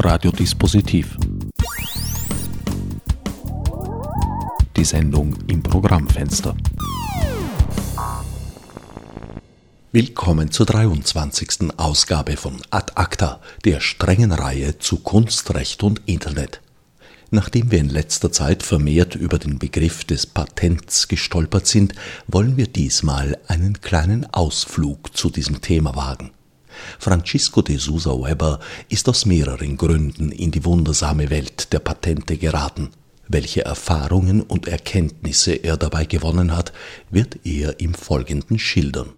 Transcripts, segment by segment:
Radiodispositiv. Die Sendung im Programmfenster. Willkommen zur 23. Ausgabe von Ad Acta, der strengen Reihe zu Kunst, Recht und Internet. Nachdem wir in letzter Zeit vermehrt über den Begriff des Patents gestolpert sind, wollen wir diesmal einen kleinen Ausflug zu diesem Thema wagen. Francisco de Sousa Weber ist aus mehreren Gründen in die wundersame Welt der Patente geraten. Welche Erfahrungen und Erkenntnisse er dabei gewonnen hat, wird er im Folgenden schildern.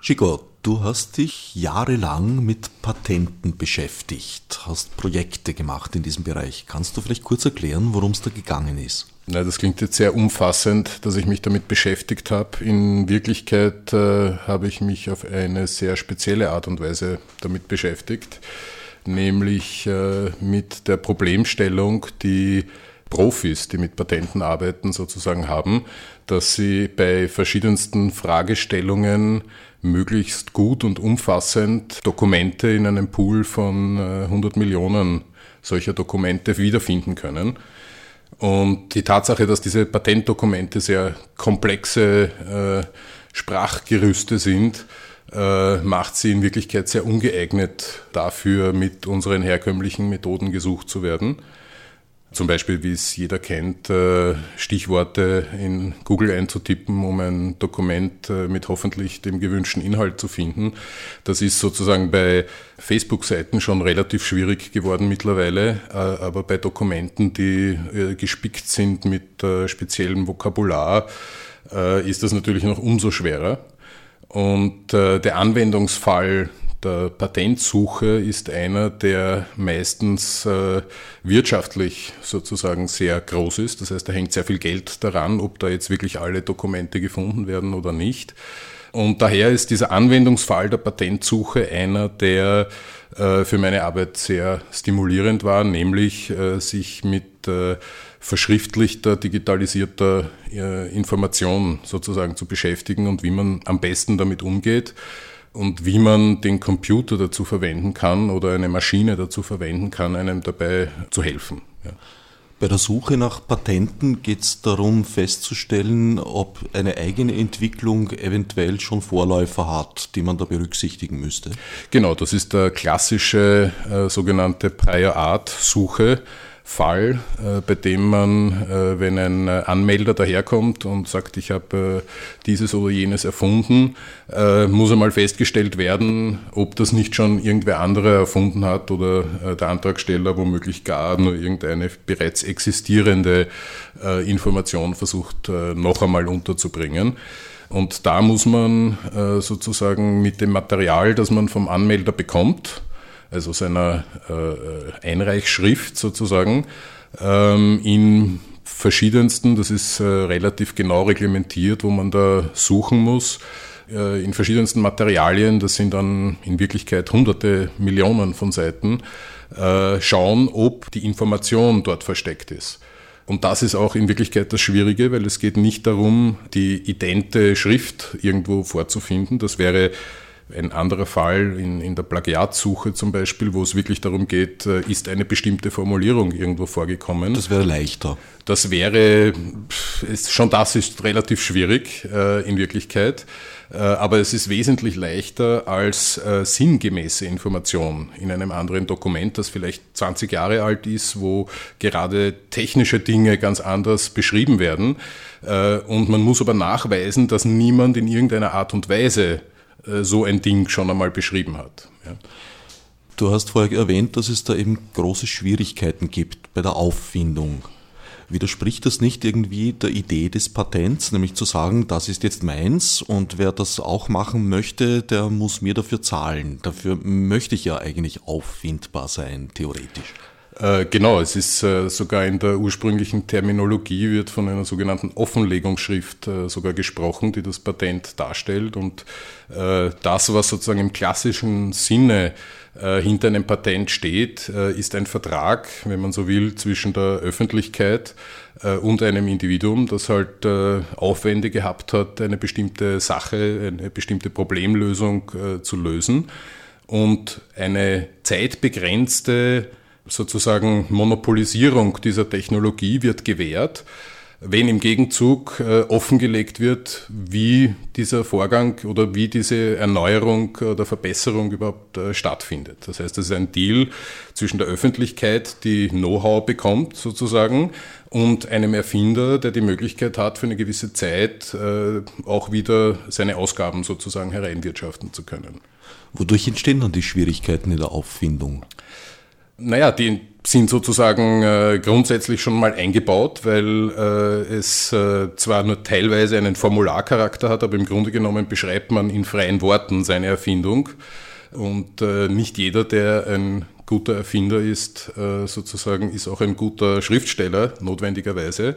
Chico, du hast dich jahrelang mit Patenten beschäftigt, hast Projekte gemacht in diesem Bereich. Kannst du vielleicht kurz erklären, worum es da gegangen ist? Na, das klingt jetzt sehr umfassend, dass ich mich damit beschäftigt habe. In Wirklichkeit äh, habe ich mich auf eine sehr spezielle Art und Weise damit beschäftigt, nämlich äh, mit der Problemstellung, die Profis, die mit Patenten arbeiten, sozusagen haben, dass sie bei verschiedensten Fragestellungen möglichst gut und umfassend Dokumente in einem Pool von 100 äh, Millionen solcher Dokumente wiederfinden können. Und die Tatsache, dass diese Patentdokumente sehr komplexe äh, Sprachgerüste sind, äh, macht sie in Wirklichkeit sehr ungeeignet dafür, mit unseren herkömmlichen Methoden gesucht zu werden. Zum Beispiel, wie es jeder kennt, äh, Stichworte in Google einzutippen, um ein Dokument äh, mit hoffentlich dem gewünschten Inhalt zu finden. Das ist sozusagen bei Facebook-Seiten schon relativ schwierig geworden mittlerweile, äh, aber bei Dokumenten, die gespickt sind mit speziellem Vokabular, ist das natürlich noch umso schwerer. Und der Anwendungsfall der Patentsuche ist einer, der meistens äh, wirtschaftlich sozusagen sehr groß ist. Das heißt, da hängt sehr viel Geld daran, ob da jetzt wirklich alle Dokumente gefunden werden oder nicht. Und daher ist dieser Anwendungsfall der Patentsuche einer, der äh, für meine Arbeit sehr stimulierend war, nämlich äh, sich mit äh, verschriftlichter, digitalisierter äh, Information sozusagen zu beschäftigen und wie man am besten damit umgeht und wie man den Computer dazu verwenden kann oder eine Maschine dazu verwenden kann, einem dabei zu helfen. Ja. Bei der Suche nach Patenten geht es darum festzustellen, ob eine eigene Entwicklung eventuell schon Vorläufer hat, die man da berücksichtigen müsste. Genau, das ist der klassische äh, sogenannte Prior Art Suche. Fall, äh, bei dem man, äh, wenn ein Anmelder daherkommt und sagt, ich habe äh, dieses oder jenes erfunden, muss einmal festgestellt werden, ob das nicht schon irgendwer anderer erfunden hat oder der Antragsteller womöglich gar nur irgendeine bereits existierende Information versucht noch einmal unterzubringen. Und da muss man sozusagen mit dem Material, das man vom Anmelder bekommt, also seiner äh, Einreichschrift sozusagen, ähm, in verschiedensten, das ist äh, relativ genau reglementiert, wo man da suchen muss, äh, in verschiedensten Materialien, das sind dann in Wirklichkeit hunderte Millionen von Seiten, äh, schauen, ob die Information dort versteckt ist. Und das ist auch in Wirklichkeit das Schwierige, weil es geht nicht darum, die idente Schrift irgendwo vorzufinden. Das wäre ein anderer Fall in, in der Plagiatsuche zum Beispiel, wo es wirklich darum geht, äh, ist eine bestimmte Formulierung irgendwo vorgekommen. Das wäre leichter. Das wäre, ist, schon das ist relativ schwierig äh, in Wirklichkeit, äh, aber es ist wesentlich leichter als äh, sinngemäße Information in einem anderen Dokument, das vielleicht 20 Jahre alt ist, wo gerade technische Dinge ganz anders beschrieben werden. Äh, und man muss aber nachweisen, dass niemand in irgendeiner Art und Weise so ein Ding schon einmal beschrieben hat. Ja. Du hast vorher erwähnt, dass es da eben große Schwierigkeiten gibt bei der Auffindung. Widerspricht das nicht irgendwie der Idee des Patents, nämlich zu sagen, das ist jetzt meins und wer das auch machen möchte, der muss mir dafür zahlen. Dafür möchte ich ja eigentlich auffindbar sein, theoretisch. Äh, genau, es ist äh, sogar in der ursprünglichen Terminologie wird von einer sogenannten Offenlegungsschrift äh, sogar gesprochen, die das Patent darstellt. Und das, was sozusagen im klassischen Sinne hinter einem Patent steht, ist ein Vertrag, wenn man so will, zwischen der Öffentlichkeit und einem Individuum, das halt Aufwände gehabt hat, eine bestimmte Sache, eine bestimmte Problemlösung zu lösen. und eine zeitbegrenzte sozusagen Monopolisierung dieser Technologie wird gewährt wenn im Gegenzug äh, offengelegt wird, wie dieser Vorgang oder wie diese Erneuerung oder Verbesserung überhaupt äh, stattfindet. Das heißt, es ist ein Deal zwischen der Öffentlichkeit, die Know-how bekommt sozusagen, und einem Erfinder, der die Möglichkeit hat, für eine gewisse Zeit äh, auch wieder seine Ausgaben sozusagen hereinwirtschaften zu können. Wodurch entstehen dann die Schwierigkeiten in der Auffindung? Naja, die sind sozusagen äh, grundsätzlich schon mal eingebaut, weil äh, es äh, zwar nur teilweise einen Formularcharakter hat, aber im Grunde genommen beschreibt man in freien Worten seine Erfindung. Und äh, nicht jeder, der ein guter Erfinder ist, äh, sozusagen, ist auch ein guter Schriftsteller, notwendigerweise.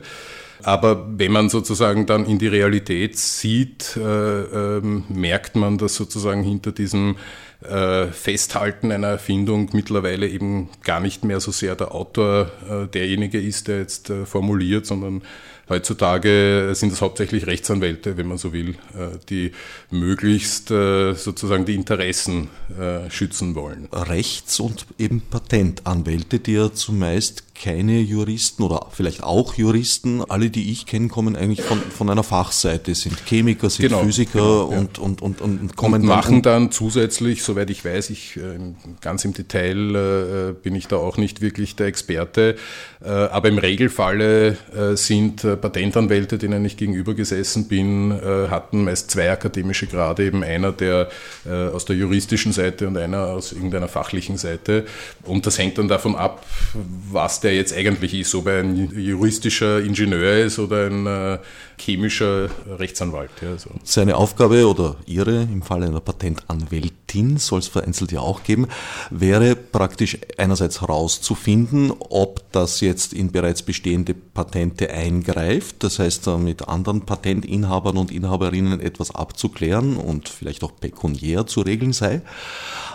Aber wenn man sozusagen dann in die Realität sieht, äh, ähm, merkt man, dass sozusagen hinter diesem äh, Festhalten einer Erfindung mittlerweile eben gar nicht mehr so sehr der Autor äh, derjenige ist, der jetzt äh, formuliert, sondern Heutzutage sind es hauptsächlich Rechtsanwälte, wenn man so will, äh, die möglichst äh, sozusagen die Interessen äh, schützen wollen. Rechts- und eben Patentanwälte, die ja zumeist keine Juristen oder vielleicht auch Juristen, alle, die ich kenne, kommen eigentlich von, von einer Fachseite, sind Chemiker, sind genau, Physiker genau, und, ja. und, und, und, kommen und machen dann, dann zusätzlich, soweit ich weiß, ich ganz im Detail äh, bin ich da auch nicht wirklich der Experte, äh, aber im Regelfalle äh, sind Patentanwälte, denen ich gegenüber gesessen bin, äh, hatten meist zwei akademische Grade, eben einer der äh, aus der juristischen Seite und einer aus irgendeiner fachlichen Seite. Und das hängt dann davon ab, was der jetzt eigentlich ist, ob er ein juristischer Ingenieur ist oder ein äh, chemischer Rechtsanwalt. Ja, so. Seine Aufgabe oder ihre im Falle einer Patentanwältin, soll es vereinzelt ja auch geben, wäre praktisch einerseits herauszufinden, ob das jetzt in bereits bestehende Patente eingreift, das heißt mit anderen Patentinhabern und Inhaberinnen etwas abzuklären und vielleicht auch pekuniär zu regeln sei.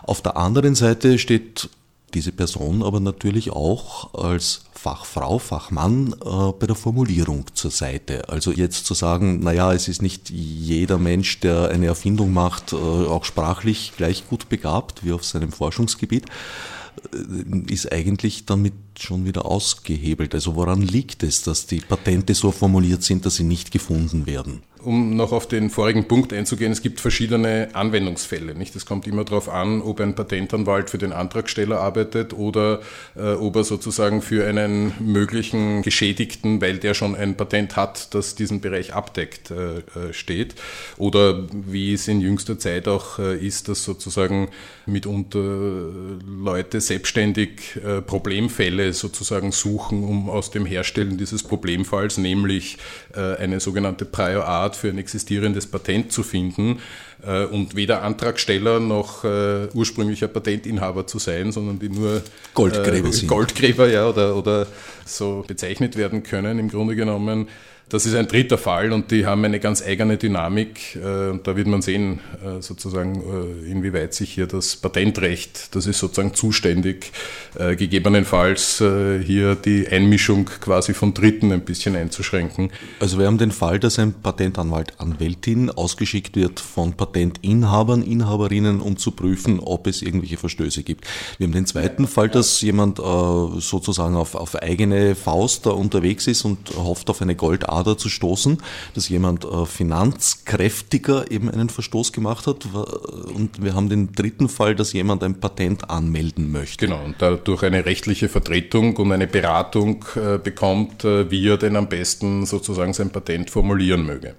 Auf der anderen Seite steht diese Person aber natürlich auch als Fachfrau, Fachmann äh, bei der Formulierung zur Seite. Also jetzt zu sagen, naja, es ist nicht jeder Mensch, der eine Erfindung macht, äh, auch sprachlich gleich gut begabt wie auf seinem Forschungsgebiet, äh, ist eigentlich damit schon wieder ausgehebelt. Also woran liegt es, dass die Patente so formuliert sind, dass sie nicht gefunden werden? um noch auf den vorigen Punkt einzugehen, es gibt verschiedene Anwendungsfälle. Es kommt immer darauf an, ob ein Patentanwalt für den Antragsteller arbeitet oder äh, ob er sozusagen für einen möglichen Geschädigten, weil der schon ein Patent hat, das diesen Bereich abdeckt, äh, äh steht. Oder wie es in jüngster Zeit auch äh, ist, dass sozusagen mitunter Leute selbstständig äh, Problemfälle sozusagen suchen, um aus dem Herstellen dieses Problemfalls, nämlich äh, eine sogenannte Prior Art, Art für ein existierendes Patent zu finden äh, und weder Antragsteller noch äh, ursprünglicher Patentinhaber zu sein, sondern die nur Goldgräber, sind. Goldgräber ja, oder, oder so bezeichnet werden können im Grunde genommen. Das ist ein dritter Fall und die haben eine ganz eigene Dynamik. Äh, da wird man sehen, äh, sozusagen, äh, inwieweit sich hier das Patentrecht, das ist sozusagen zuständig, gegebenenfalls hier die Einmischung quasi von Dritten ein bisschen einzuschränken. Also wir haben den Fall, dass ein Patentanwalt, Anwältin ausgeschickt wird von Patentinhabern, Inhaberinnen, um zu prüfen, ob es irgendwelche Verstöße gibt. Wir haben den zweiten Fall, dass jemand sozusagen auf, auf eigene Faust da unterwegs ist und hofft auf eine Goldader Ader zu stoßen, dass jemand äh, finanzkräftiger eben einen Verstoß gemacht hat. Und wir haben den dritten Fall, dass jemand ein Patent anmelden möchte. Genau, und dadurch eine rechtliche Vertretung und eine Beratung äh, bekommt, äh, wie er denn am besten sozusagen sein Patent formulieren möge.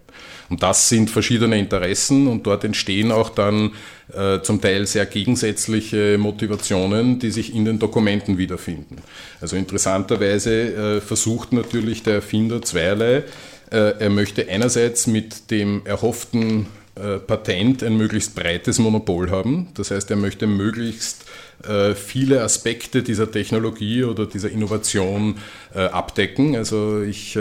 Und das sind verschiedene Interessen und dort entstehen auch dann äh, zum Teil sehr gegensätzliche Motivationen, die sich in den Dokumenten wiederfinden. Also interessanterweise äh, versucht natürlich der Erfinder zweierlei. Äh, er möchte einerseits mit dem erhofften äh, Patent ein möglichst breites Monopol haben. Das heißt, er möchte möglichst viele Aspekte dieser Technologie oder dieser Innovation äh, abdecken. Also ich,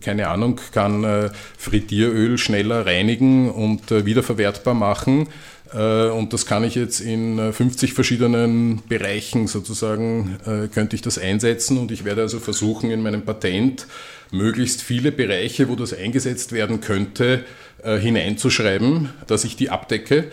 keine Ahnung, kann Frittieröl schneller reinigen und wiederverwertbar machen. Und das kann ich jetzt in 50 verschiedenen Bereichen sozusagen, könnte ich das einsetzen und ich werde also versuchen, in meinem Patent möglichst viele Bereiche, wo das eingesetzt werden könnte, hineinzuschreiben, dass ich die abdecke,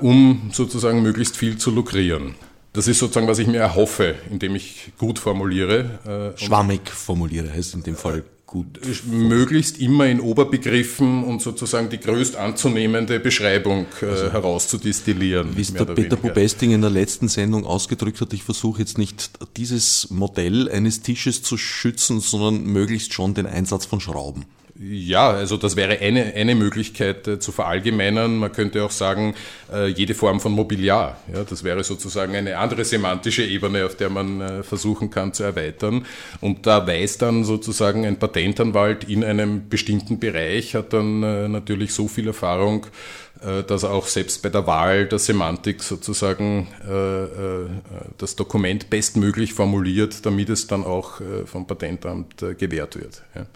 um sozusagen möglichst viel zu lukrieren. Das ist sozusagen, was ich mir erhoffe, indem ich gut formuliere. Schwammig formuliere heißt in dem Fall gut. Möglichst immer in Oberbegriffen und sozusagen die größt anzunehmende Beschreibung äh, also, herauszudestillieren. Wie es der Peter Bubesting in der letzten Sendung ausgedrückt hat, ich versuche jetzt nicht dieses Modell eines Tisches zu schützen, sondern möglichst schon den Einsatz von Schrauben. Ja, also das wäre eine, eine Möglichkeit äh, zu verallgemeinern. Man könnte auch sagen, äh, jede Form von Mobiliar. Ja, das wäre sozusagen eine andere semantische Ebene, auf der man äh, versuchen kann zu erweitern. Und da weiß dann sozusagen ein Patentanwalt in einem bestimmten Bereich, hat dann äh, natürlich so viel Erfahrung, äh, dass auch selbst bei der Wahl der Semantik sozusagen äh, das Dokument bestmöglich formuliert, damit es dann auch vom Patentamt gewährt wird. Ja.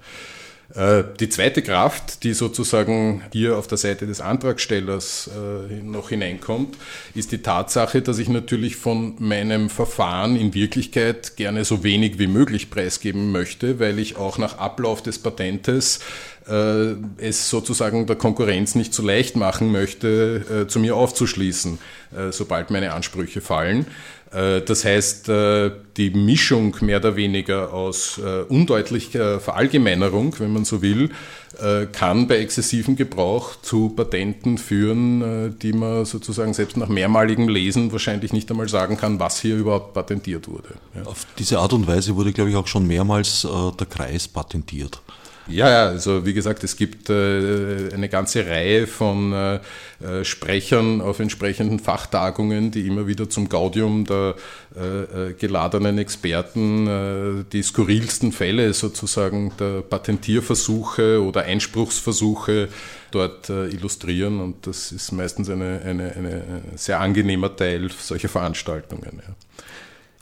Äh, die zweite Kraft, die sozusagen hier auf der Seite des Antragstellers äh, noch hineinkommt, ist die Tatsache, dass ich natürlich von meinem Verfahren in Wirklichkeit gerne so wenig wie möglich preisgeben möchte, weil ich auch nach Ablauf des Patentes äh, es sozusagen der Konkurrenz nicht so leicht machen möchte, zu mir aufzuschließen, sobald meine Ansprüche fallen. Äh, das heißt, äh, die Mischung mehr oder weniger aus äh, undeutlicher Verallgemeinerung, wenn man so will, kann bei exzessivem Gebrauch zu Patenten führen, die man sozusagen selbst nach mehrmaligem Lesen wahrscheinlich nicht einmal sagen kann, was hier überhaupt patentiert wurde. Auf diese Art und Weise wurde, glaube ich, auch schon mehrmals der Kreis patentiert. Ja, ja, also wie gesagt, es gibt äh, eine ganze Reihe von äh, äh, Sprechern auf entsprechenden Fachtagungen, die immer wieder zum Gaudium der geladenen Experten die skurrilsten Fälle sozusagen der Patentierversuche oder Einspruchsversuche dort illustrieren und das ist meistens eine, eine, eine sehr angenehmer Teil solcher Veranstaltungen. Ja.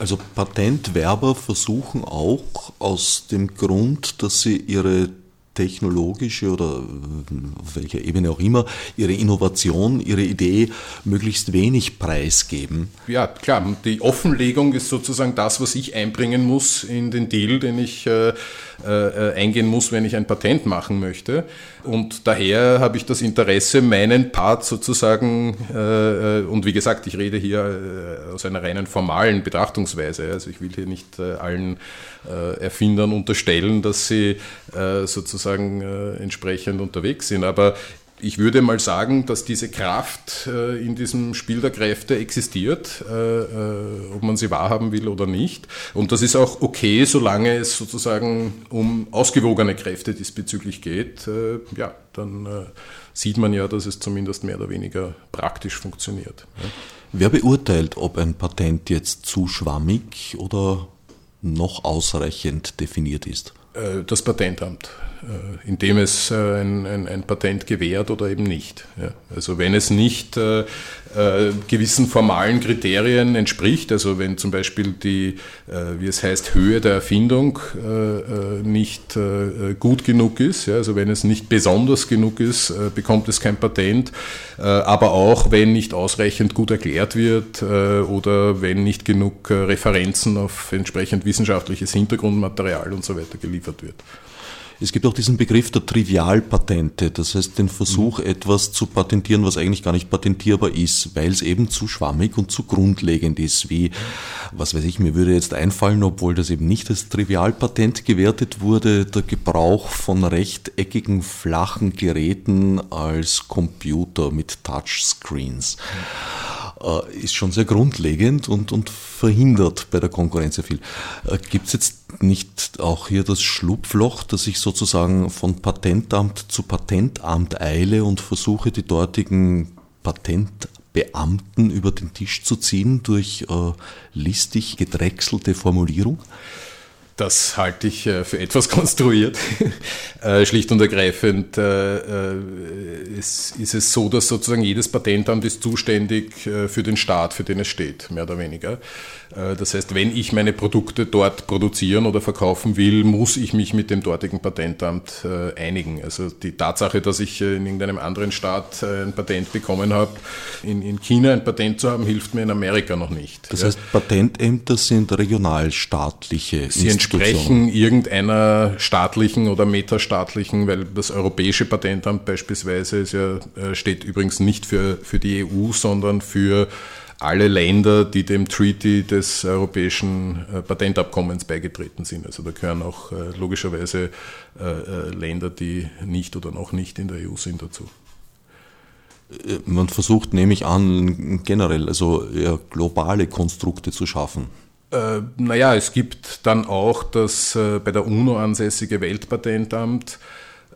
Also Patentwerber versuchen auch aus dem Grund, dass sie ihre technologische oder auf welcher Ebene auch immer, ihre Innovation, ihre Idee möglichst wenig preisgeben. Ja, klar, die Offenlegung ist sozusagen das, was ich einbringen muss in den Deal, den ich äh, äh, eingehen muss, wenn ich ein Patent machen möchte. Und daher habe ich das Interesse, meinen Part sozusagen, äh, äh und wie gesagt, ich rede hier äh, aus einer reinen formalen Betrachtungsweise, also ich will hier nicht äh, allen Erfindern unterstellen, dass sie sozusagen entsprechend unterwegs sind. Aber ich würde mal sagen, dass diese Kraft äh, in diesem Spiel der Kräfte existiert, äh, äh, ob man sie wahrhaben will oder nicht. Und das ist auch okay, solange es sozusagen um ausgewogene Kräfte diesbezüglich geht. ja, dann sieht man ja, dass es zumindest mehr oder weniger praktisch funktioniert. Wer beurteilt, ob ein Patent jetzt zu schwammig oder noch ausreichend definiert ist? Das Patentamt. Äh, indem es äh, ein, ein, ein, Patent gewährt oder eben nicht. Ja. Also wenn es nicht äh, äh, gewissen formalen Kriterien entspricht, also wenn zum Beispiel die, äh, wie es heißt, Höhe der Erfindung nicht gut genug ist, ja, also wenn es nicht besonders genug ist, bekommt es kein Patent, aber auch wenn nicht ausreichend gut erklärt wird oder wenn nicht genug Referenzen auf entsprechend wissenschaftliches Hintergrundmaterial und so weiter geliefert wird. Es gibt auch diesen Begriff der Trivialpatente, das heißt den Versuch, mhm. etwas zu patentieren, was eigentlich gar nicht patentierbar ist, weil es eben zu schwammig und zu grundlegend ist, wie, was weiß ich, mir würde jetzt einfallen, obwohl das eben nicht als Trivialpatent gewertet wurde, der Gebrauch von rechteckigen, flachen Geräten als Computer mit Touchscreens. Mhm äh, ist schon sehr grundlegend und, und verhindert bei der Konkurrenz sehr viel. Äh, Gibt es jetzt nicht auch hier das Schlupfloch, dass ich sozusagen von Patentamt zu Patentamt eile und versuche, die dortigen Patentbeamten über den Tisch zu ziehen durch äh, listig gedrechselte Formulierung? Das halte ich äh, für etwas konstruiert. Äh, schlicht und ergreifend äh, ist, es so, dass sozusagen jedes Patentamt ist zuständig für den Staat, für den es steht, mehr oder weniger. Das heißt, wenn ich meine Produkte dort produzieren oder verkaufen will, muss ich mich mit dem dortigen Patentamt einigen. Also die Tatsache, dass ich in irgendeinem anderen Staat ein Patent bekommen habe, in, China ein Patent zu haben, hilft mir in Amerika noch nicht. Das heißt, Patentämter sind regionalstaatliche Sie entsprechen irgendeiner staatlichen oder metastaatlichen, weil das Europäische Patentamt beispielsweise ist ja, äh, steht übrigens nicht für, für die EU, sondern für alle Länder, die dem Treaty des Europäischen äh, Patentabkommens beigetreten sind. Also da gehören auch äh, logischerweise Länder, die nicht oder noch nicht in der EU sind dazu. Man versucht, nehme ich an, generell also eher globale Konstrukte zu schaffen. Äh, naja, es gibt dann auch das äh, bei der UNO ansässige Weltpatentamt.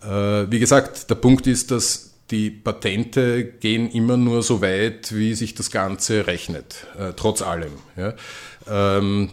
Äh, wie gesagt, der Punkt ist, dass die Patente gehen immer nur so weit, wie sich das Ganze rechnet, äh, trotz allem. Ja. Ähm,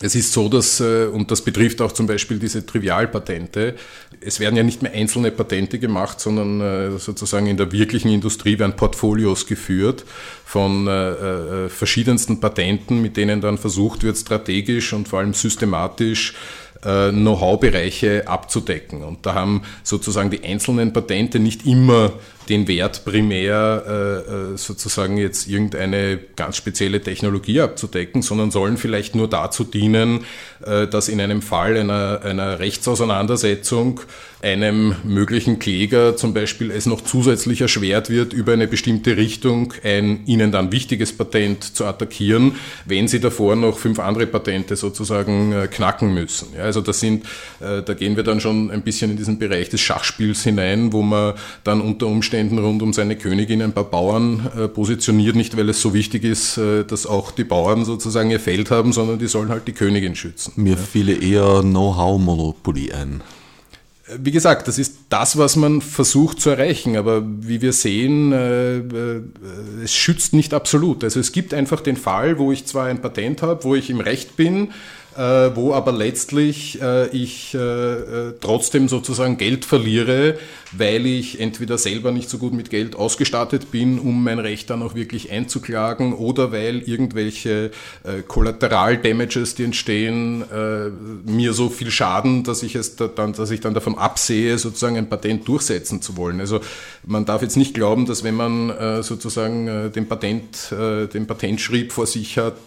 es ist so, dass, äh, und das betrifft auch zum Beispiel diese Trivialpatente, es werden ja nicht mehr einzelne Patente gemacht, sondern äh, sozusagen in der wirklichen Industrie werden Portfolios geführt von äh, verschiedensten Patenten, mit denen dann versucht wird, strategisch und vor allem systematisch Know-how-Bereiche abzudecken. Und da haben sozusagen die einzelnen Patente nicht immer den Wert primär äh, äh, sozusagen jetzt irgendeine ganz spezielle Technologie abzudecken, sondern sollen vielleicht nur dazu dienen, äh, dass in einem Fall einer, einer Rechtsauseinandersetzung einem möglichen Kläger zum Beispiel es noch zusätzlich erschwert wird, über eine bestimmte Richtung ein ihnen dann wichtiges Patent zu attackieren, wenn sie davor noch fünf andere Patente sozusagen knacken müssen. Ja, also das sind, da gehen wir dann schon ein bisschen in diesen Bereich des Schachspiels hinein, wo man dann unter Umständen Umständen rund um seine Königin ein paar Bauern äh, positioniert, nicht weil es so wichtig ist, äh, dass auch die Bauern sozusagen ihr Feld haben, sondern die sollen halt die Königin schützen. Mir ja. fiele eher Know-how-Monopoly ein. Äh, wie gesagt, das ist das, was man versucht zu erreichen, aber wie wir sehen, äh, es schützt nicht absolut. Also es gibt einfach den Fall, wo ich zwar ein Patent habe, wo ich im Recht bin, äh, wo aber letztlich äh, ich äh, trotzdem sozusagen Geld verliere, weil ich entweder selber nicht so gut mit Geld ausgestattet bin, um mein Recht dann auch wirklich einzuklagen, oder weil irgendwelche Kollateral-Damages, die entstehen, mir so viel schaden, dass ich es dann, dass ich dann davon absehe, sozusagen ein Patent durchsetzen zu wollen. Also man darf jetzt nicht glauben, dass wenn man sozusagen den Patent, den Patentschrieb vor sich hat,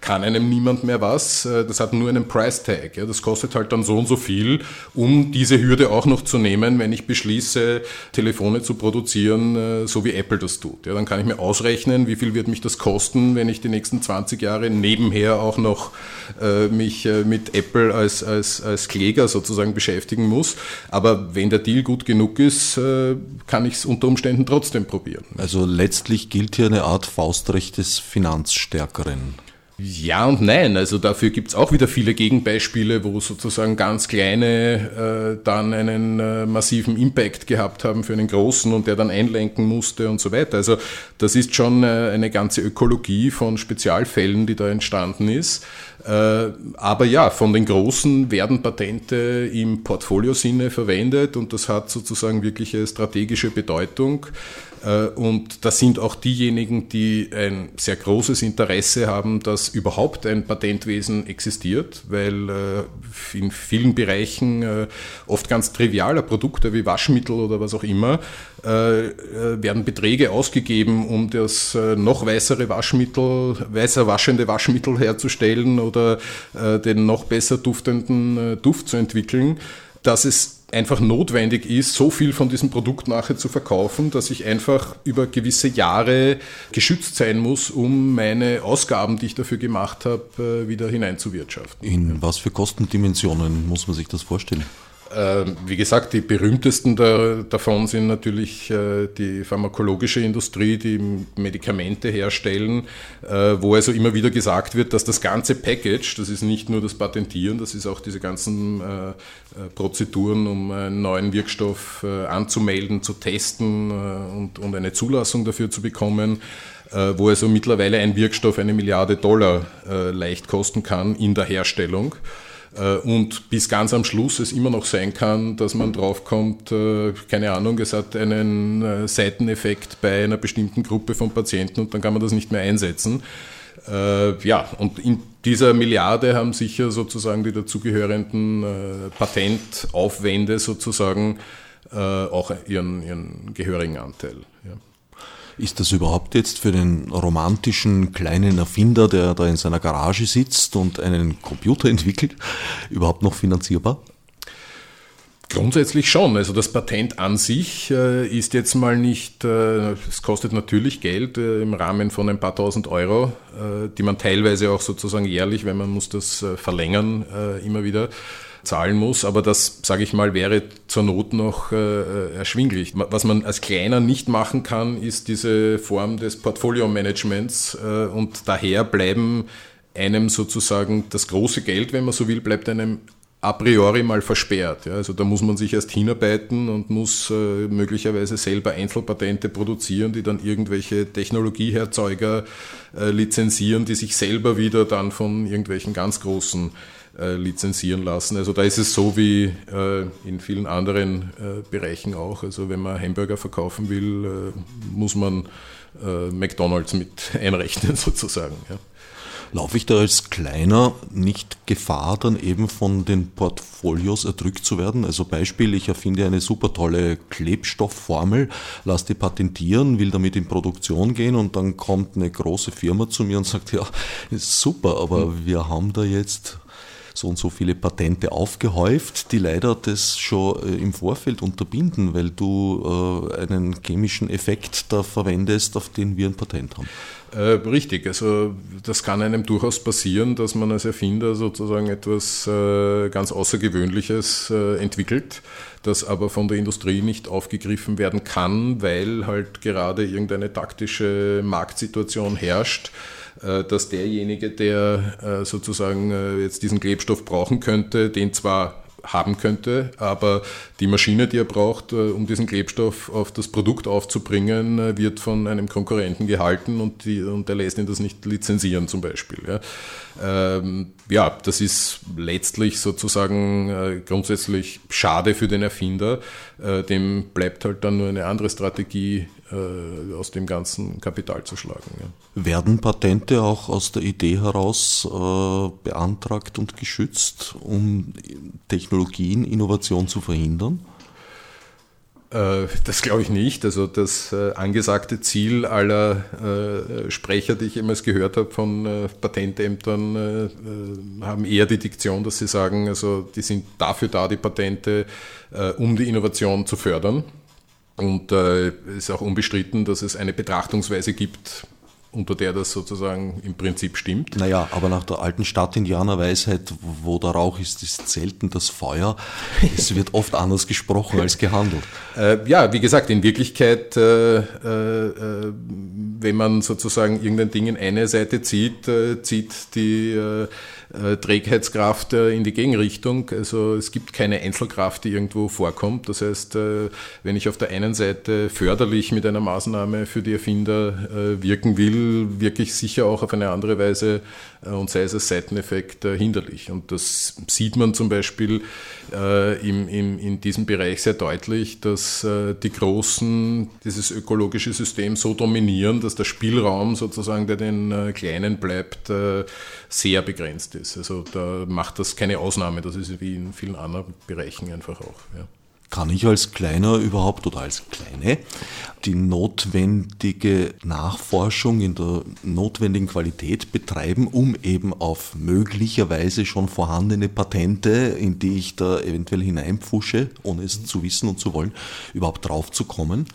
kann einem niemand mehr was. Das das hat nur einen Price Tag. Ja. Das kostet halt dann so und so viel, um diese Hürde auch noch zu nehmen, wenn ich beschließe, Telefone zu produzieren, äh, so wie Apple das tut. Ja, dann kann ich mir ausrechnen, wie viel wird mich das kosten, wenn ich die nächsten 20 Jahre nebenher auch noch äh, mich äh, mit Apple als, als, als Kläger sozusagen beschäftigen muss. Aber wenn der Deal gut genug ist, äh, kann ich es unter Umständen trotzdem probieren. Also letztlich gilt hier eine Art Faustrecht des Finanzstärkeren. Ja und nein. Also dafür gibt's auch wieder viele Gegenbeispiele, wo sozusagen ganz kleine äh, dann einen äh, massiven Impact gehabt haben für einen großen und der dann einlenken musste und so weiter. Also das ist schon äh, eine ganze Ökologie von Spezialfällen, die da entstanden ist. Äh, aber ja, von den Großen werden Patente im Portfoliosinne verwendet und das hat sozusagen wirkliche strategische Bedeutung. Äh, und das sind auch diejenigen, die ein sehr großes Interesse haben, dass überhaupt ein Patentwesen existiert, weil äh, in vielen Bereichen oft ganz trivialer Produkte wie Waschmittel oder was auch immer werden Beträge ausgegeben, um das noch weißere Waschmittel, weißer waschende Waschmittel herzustellen oder äh, den noch besser duftenden äh, Duft zu entwickeln, dass es einfach notwendig ist, so viel von diesem Produkt nachher zu verkaufen, dass ich einfach über gewisse Jahre geschützt sein muss, um meine Ausgaben, die ich dafür gemacht habe, äh, wieder hineinzuwirtschaften. In was für Kostendimensionen muss man sich das vorstellen? Ähm, wie gesagt, die berühmtesten davon sind natürlich äh, die pharmakologische Industrie, die Medikamente herstellen, äh, wo also immer wieder gesagt wird, dass das ganze Package, das ist nicht nur das Patentieren, das ist auch diese ganzen äh, Prozeduren, um einen neuen Wirkstoff anzumelden, zu testen und, eine Zulassung dafür zu bekommen, wo also mittlerweile ein Wirkstoff eine Milliarde Dollar leicht kosten kann in der Herstellung. Äh, und bis ganz am Schluss es immer noch sein kann, dass man draufkommt, äh, keine Ahnung, es hat einen äh, Seiteneffekt bei einer bestimmten Gruppe von Patienten und dann kann man das nicht mehr einsetzen. Ja, und in dieser Milliarde haben sicher sozusagen die dazugehörenden Patentaufwände sozusagen auch ihren, ihren gehörigen Anteil. Ist das überhaupt jetzt für den romantischen kleinen Erfinder, der da in seiner Garage sitzt und einen Computer entwickelt, überhaupt noch finanzierbar? Grundsätzlich schon. Also das Patent an sich äh, ist jetzt mal nicht, äh, es kostet natürlich Geld äh, im Rahmen von ein paar tausend Euro, die man teilweise auch sozusagen jährlich, wenn man muss das verlängern, immer wieder zahlen muss. Aber das, sage ich mal, wäre zur Not noch erschwinglich. Was man als Kleiner nicht machen kann, ist diese Form des Portfolio-Managements und daher bleiben einem sozusagen das große Geld, wenn man so will, bleibt einem a priori mal versperrt. Ja. Also da muss man sich erst hinarbeiten und muss äh, möglicherweise selber Einzelpatente produzieren, die dann irgendwelche Technologieherzeuger äh, lizenzieren, die sich selber wieder dann von irgendwelchen ganz großen äh, lizenzieren lassen. Also da ist es so wie äh, in vielen anderen äh, Bereichen auch. Also wenn man Hamburger verkaufen will, äh, muss man McDonald's mit einrechnen sozusagen. Ja. Laufe ich da als Kleiner nicht Gefahr, dann eben von den Portfolios erdrückt zu werden? Also Beispiel, ich erfinde eine super tolle Klebstoffformel, lasse die patentieren, will damit in Produktion gehen und dann kommt eine große Firma zu mir und sagt, ja, ist super, aber mhm. wir haben da jetzt so und so viele Patente aufgehäuft, die leider das schon äh, im Vorfeld unterbinden, weil du äh, einen chemischen Effekt da verwendest, auf den wir ein Patent haben. Äh, richtig, also das kann einem durchaus passieren, dass man als Erfinder sozusagen etwas ganz Außergewöhnliches entwickelt, das aber von der Industrie nicht aufgegriffen werden kann, weil halt gerade irgendeine taktische Marktsituation herrscht, dass derjenige, der äh, sozusagen äh, jetzt diesen Klebstoff brauchen könnte, den zwar haben könnte, aber die Maschine, die er braucht, um diesen Klebstoff auf das Produkt aufzubringen, wird von einem Konkurrenten gehalten und, die, und er lässt ihn das nicht lizenzieren zum Beispiel. Ja, ähm, ja das ist letztlich sozusagen äh, grundsätzlich schade für den Erfinder. Äh, dem bleibt halt dann nur eine andere Strategie äh, aus dem ganzen Kapital zu schlagen. Ja. Werden Patente auch aus der Idee heraus äh, beantragt und geschützt, um Technologien, Innovation zu verhindern? Äh, das glaube ich nicht. Also das äh, angesagte Ziel aller äh, Sprecher, die ich jemals gehört habe von Patentämtern, haben eher die Diktion, dass sie sagen, also die sind dafür da, die Patente, um die Innovation zu fördern. Und es äh, ist auch unbestritten, dass es eine Betrachtungsweise gibt, unter der das sozusagen im Prinzip stimmt. Naja, aber nach der alten Stadt-Indianer-Weisheit, wo der Rauch ist, ist selten das Feuer. Es wird oft anders gesprochen als gehandelt. Äh, ja, wie gesagt, in Wirklichkeit, äh, äh, äh wenn man sozusagen irgendein Ding in eine Seite zieht, äh, zieht die äh, Trägheitskraft äh, in die Gegenrichtung. Also es gibt keine Einzelkraft, die irgendwo vorkommt. Das heißt, äh, wenn ich auf der einen Seite förderlich mit einer Maßnahme für die Erfinder wirken will, wirke ich sicher auch auf eine andere Weise und sei es als Seiteneffekt hinderlich. Und das sieht man zum Beispiel im, im, in diesem Bereich sehr deutlich, dass die Großen dieses ökologische System so dominieren, dass der Spielraum sozusagen, der den Kleinen bleibt, sehr begrenzt ist. Also da macht das keine Ausnahme, das ist wie in vielen anderen Bereichen einfach auch. Ja. Kann ich als Kleiner überhaupt oder als Kleine die notwendige Nachforschung in der notwendigen Qualität betreiben, um eben auf möglicherweise schon vorhandene Patente, in die ich da eventuell hineinpfusche, ohne es zu wissen und zu wollen, überhaupt drauf zu kommen?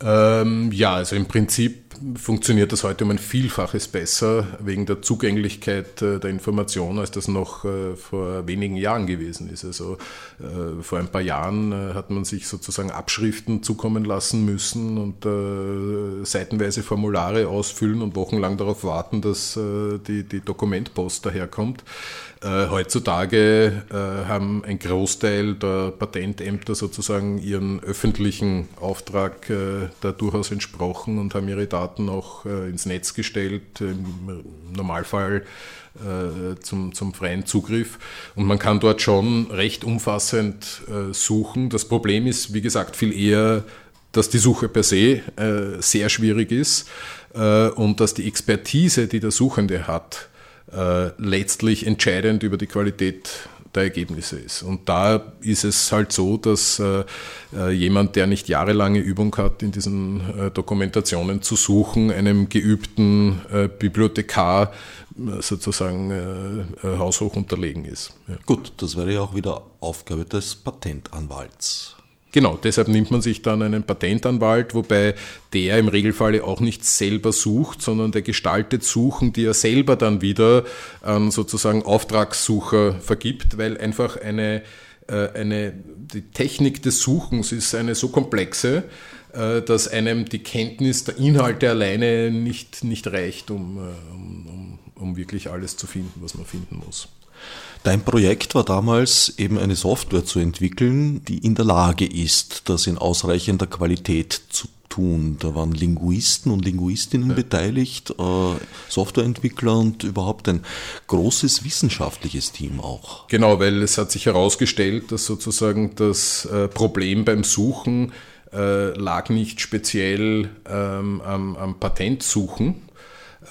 Ähm, ja, also im Prinzip funktioniert das heute um ein Vielfaches besser wegen der Zugänglichkeit äh, der Information, als das noch äh, vor wenigen Jahren gewesen ist. Also äh, vor ein paar Jahren hat man sich sozusagen Abschriften zukommen lassen müssen und seitenweise Formulare ausfüllen und wochenlang darauf warten, dass die, die Dokumentpost daherkommt. Heutzutage haben ein Großteil der Patentämter sozusagen ihren öffentlichen Auftrag da durchaus entsprochen und haben ihre Daten auch äh, ins Netz gestellt, im Normalfall äh, zum, zum freien Zugriff. Und man kann dort schon recht umfassend äh, suchen. Das Problem ist, wie gesagt, viel eher, dass die Suche per se sehr schwierig ist und dass die Expertise, die der Suchende hat, letztlich entscheidend über die Qualität der Ergebnisse ist. Und da ist es halt so, dass äh, äh, jemand, der nicht jahrelange Übung hat, in diesen äh, Dokumentationen zu suchen, einem geübten Bibliothekar sozusagen haushoch unterlegen ist. Ja. Gut, das wäre ja auch wieder Aufgabe des Patentanwalts. Genau, deshalb nimmt man sich dann einen Patentanwalt, wobei der im Regelfall auch nicht selber sucht, sondern der gestaltet Suchen, die er selber dann wieder an sozusagen Auftragssucher vergibt, weil einfach eine, äh, eine, die Technik des Suchens ist eine so komplexe, äh, dass einem die Kenntnis der Inhalte alleine nicht, nicht reicht, um, äh, um, um wirklich alles zu finden, was man finden muss. Dein Projekt war damals eben eine Software zu entwickeln, die in der Lage ist, das in ausreichender Qualität zu tun. Da waren Linguisten und Linguistinnen ja. beteiligt, äh, Softwareentwickler und überhaupt ein großes wissenschaftliches Team auch. Genau, weil es hat sich herausgestellt, dass sozusagen das äh, Problem beim Suchen äh, lag nicht speziell ähm, am, am Patentsuchen,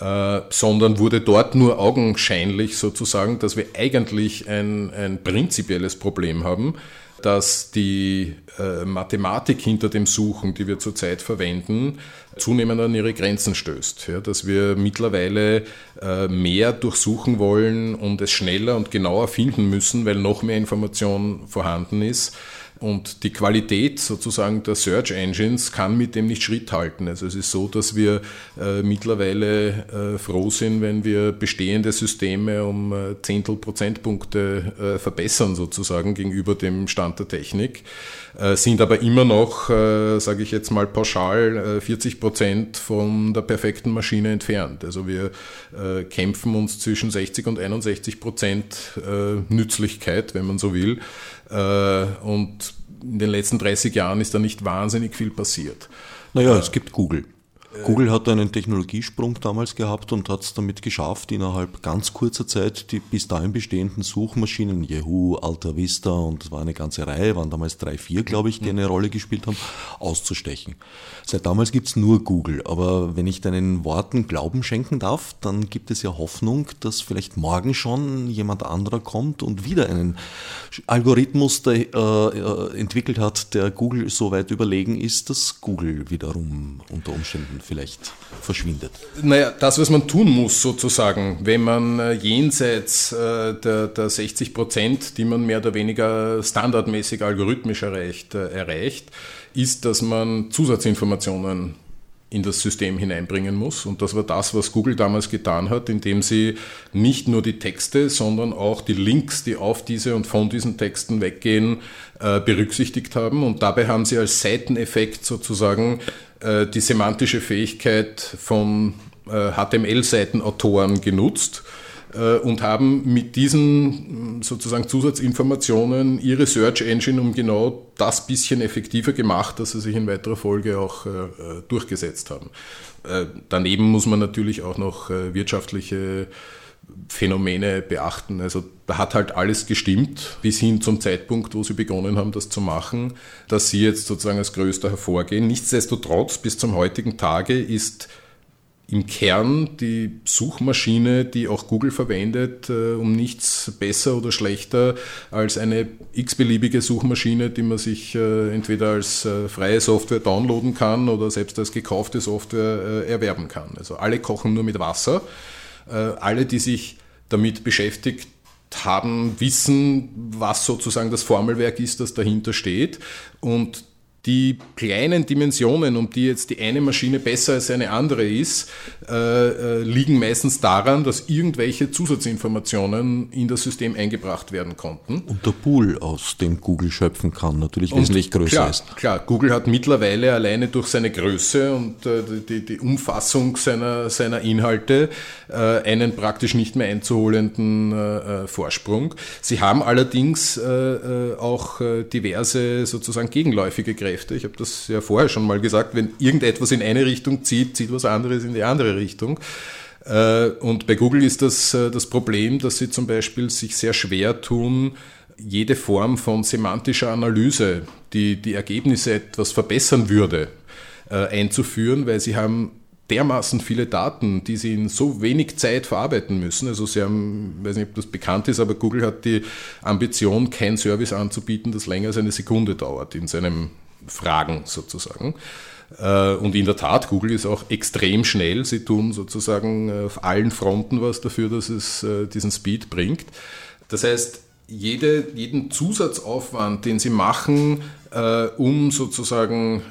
äh, sondern wurde dort nur augenscheinlich sozusagen, dass wir eigentlich ein, ein prinzipielles Problem haben, dass die äh, Mathematik hinter dem Suchen, die wir zurzeit verwenden, zunehmend an ihre Grenzen stößt. Ja, dass wir mittlerweile äh, mehr durchsuchen wollen und es schneller und genauer finden müssen, weil noch mehr Information vorhanden ist und die Qualität sozusagen der Search Engines kann mit dem nicht Schritt halten. Also es ist so, dass wir äh, mittlerweile äh, froh sind, wenn wir bestehende Systeme um äh, Zehntel Prozentpunkte äh, verbessern sozusagen gegenüber dem Stand der Technik, äh, sind aber immer noch, äh, sage ich jetzt mal pauschal, 40 Prozent von der perfekten Maschine entfernt. Also wir kämpfen uns zwischen 60 und 61 Prozent Nützlichkeit, wenn man so will. Äh, und in den letzten 30 Jahren ist da nicht wahnsinnig viel passiert. Naja, es gibt Google. Google hat einen Technologiesprung damals gehabt und hat es damit geschafft, innerhalb ganz kurzer Zeit die bis dahin bestehenden Suchmaschinen, Yahoo, Alta Vista und es war eine ganze Reihe, waren damals drei, vier, glaube ich, die eine Rolle gespielt haben, auszustechen. Seit damals gibt es nur Google, aber wenn ich deinen Worten Glauben schenken darf, dann gibt es ja Hoffnung, dass vielleicht morgen schon jemand anderer kommt und wieder einen Algorithmus der, äh, äh entwickelt hat, der Google so weit überlegen ist, dass Google wiederum unter Umständen vielleicht verschwindet? Naja, das, was man tun muss sozusagen, wenn man äh, jenseits äh, der, der 60 Prozent, die man mehr oder weniger standardmäßig algorithmisch erreicht, äh, erreicht, ist, dass man Zusatzinformationen in das System hineinbringen muss. Und das war das, was Google damals getan hat, indem sie nicht nur die Texte, sondern auch die Links, die auf diese und von diesen Texten weggehen, berücksichtigt haben. Und dabei haben sie als Seiteneffekt sozusagen äh, die semantische Fähigkeit von HTML-Seitenautoren äh, genutzt äh, und haben mit diesen sozusagen Zusatzinformationen ihre Search Engine um genau das bisschen effektiver gemacht, dass sie sich in weiterer Folge auch durchgesetzt haben. Daneben muss man natürlich auch noch wirtschaftliche Phänomene beachten. Also da hat halt alles gestimmt, bis hin zum Zeitpunkt, wo sie begonnen haben, das zu machen, dass sie jetzt sozusagen als größter hervorgehen. Nichtsdestotrotz, bis zum heutigen Tage ist im Kern die Suchmaschine, die auch Google verwendet, äh, um nichts besser oder schlechter als eine x-beliebige Suchmaschine, die man sich äh, entweder als äh, freie Software downloaden kann oder selbst als gekaufte Software erwerben kann. Also alle kochen nur mit Wasser alle, die sich damit beschäftigt haben, wissen, was sozusagen das Formelwerk ist, das dahinter steht. Und die kleinen Dimensionen, um die jetzt die eine Maschine besser als eine andere ist, äh, äh, liegen meistens daran, dass irgendwelche Zusatzinformationen in das System eingebracht werden konnten. Und der Pool, aus dem Google schöpfen kann, natürlich und wesentlich größer klar, ist. Klar, Google hat mittlerweile alleine durch seine Größe und äh, die, die, Umfassung seiner, seiner Inhalte einen praktisch nicht mehr einzuholenden Vorsprung. Sie haben allerdings auch diverse sozusagen gegenläufige Kräfte Kräfte. Ich habe das ja vorher schon mal gesagt, wenn irgendetwas in eine Richtung zieht, zieht was anderes in die andere Richtung. Äh, und bei Google ist das äh, das Problem, dass sie zum Beispiel sich sehr schwer tun, jede Form von semantischer Analyse, die die Ergebnisse etwas verbessern würde, äh, einzuführen, weil sie haben dermaßen viele Daten, die sie in so wenig Zeit verarbeiten müssen. Also sie haben, ich weiß nicht, ob das bekannt ist, aber Google hat die Ambition, kein Service anzubieten, das länger als eine Sekunde dauert in seinem Fragen sozusagen. Äh, und in der Tat, Google ist auch extrem schnell. Sie tun sozusagen äh, auf allen Fronten was dafür, dass es äh, diesen Speed bringt. Das heißt, jede, jeden Zusatzaufwand, den Sie machen, um sozusagen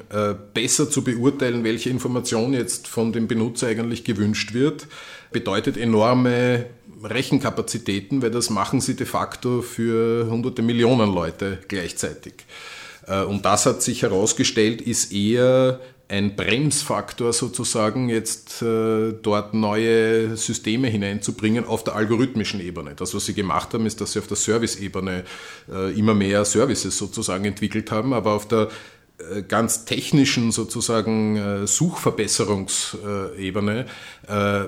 besser zu beurteilen, welche Information jetzt von dem Benutzer eigentlich gewünscht wird, bedeutet enorme Rechenkapazitäten, weil das machen Sie de facto für hunderte Millionen Leute gleichzeitig. Äh, und das hat sich herausgestellt, ist eher ein Bremsfaktor sozusagen, jetzt äh, dort neue Systeme hineinzubringen auf der algorithmischen Ebene. Das, was sie gemacht haben, ist, dass sie auf der Service-Ebene äh, immer mehr Services sozusagen entwickelt haben, aber auf der ganz technischen sozusagen äh, Suchverbesserungsebene äh,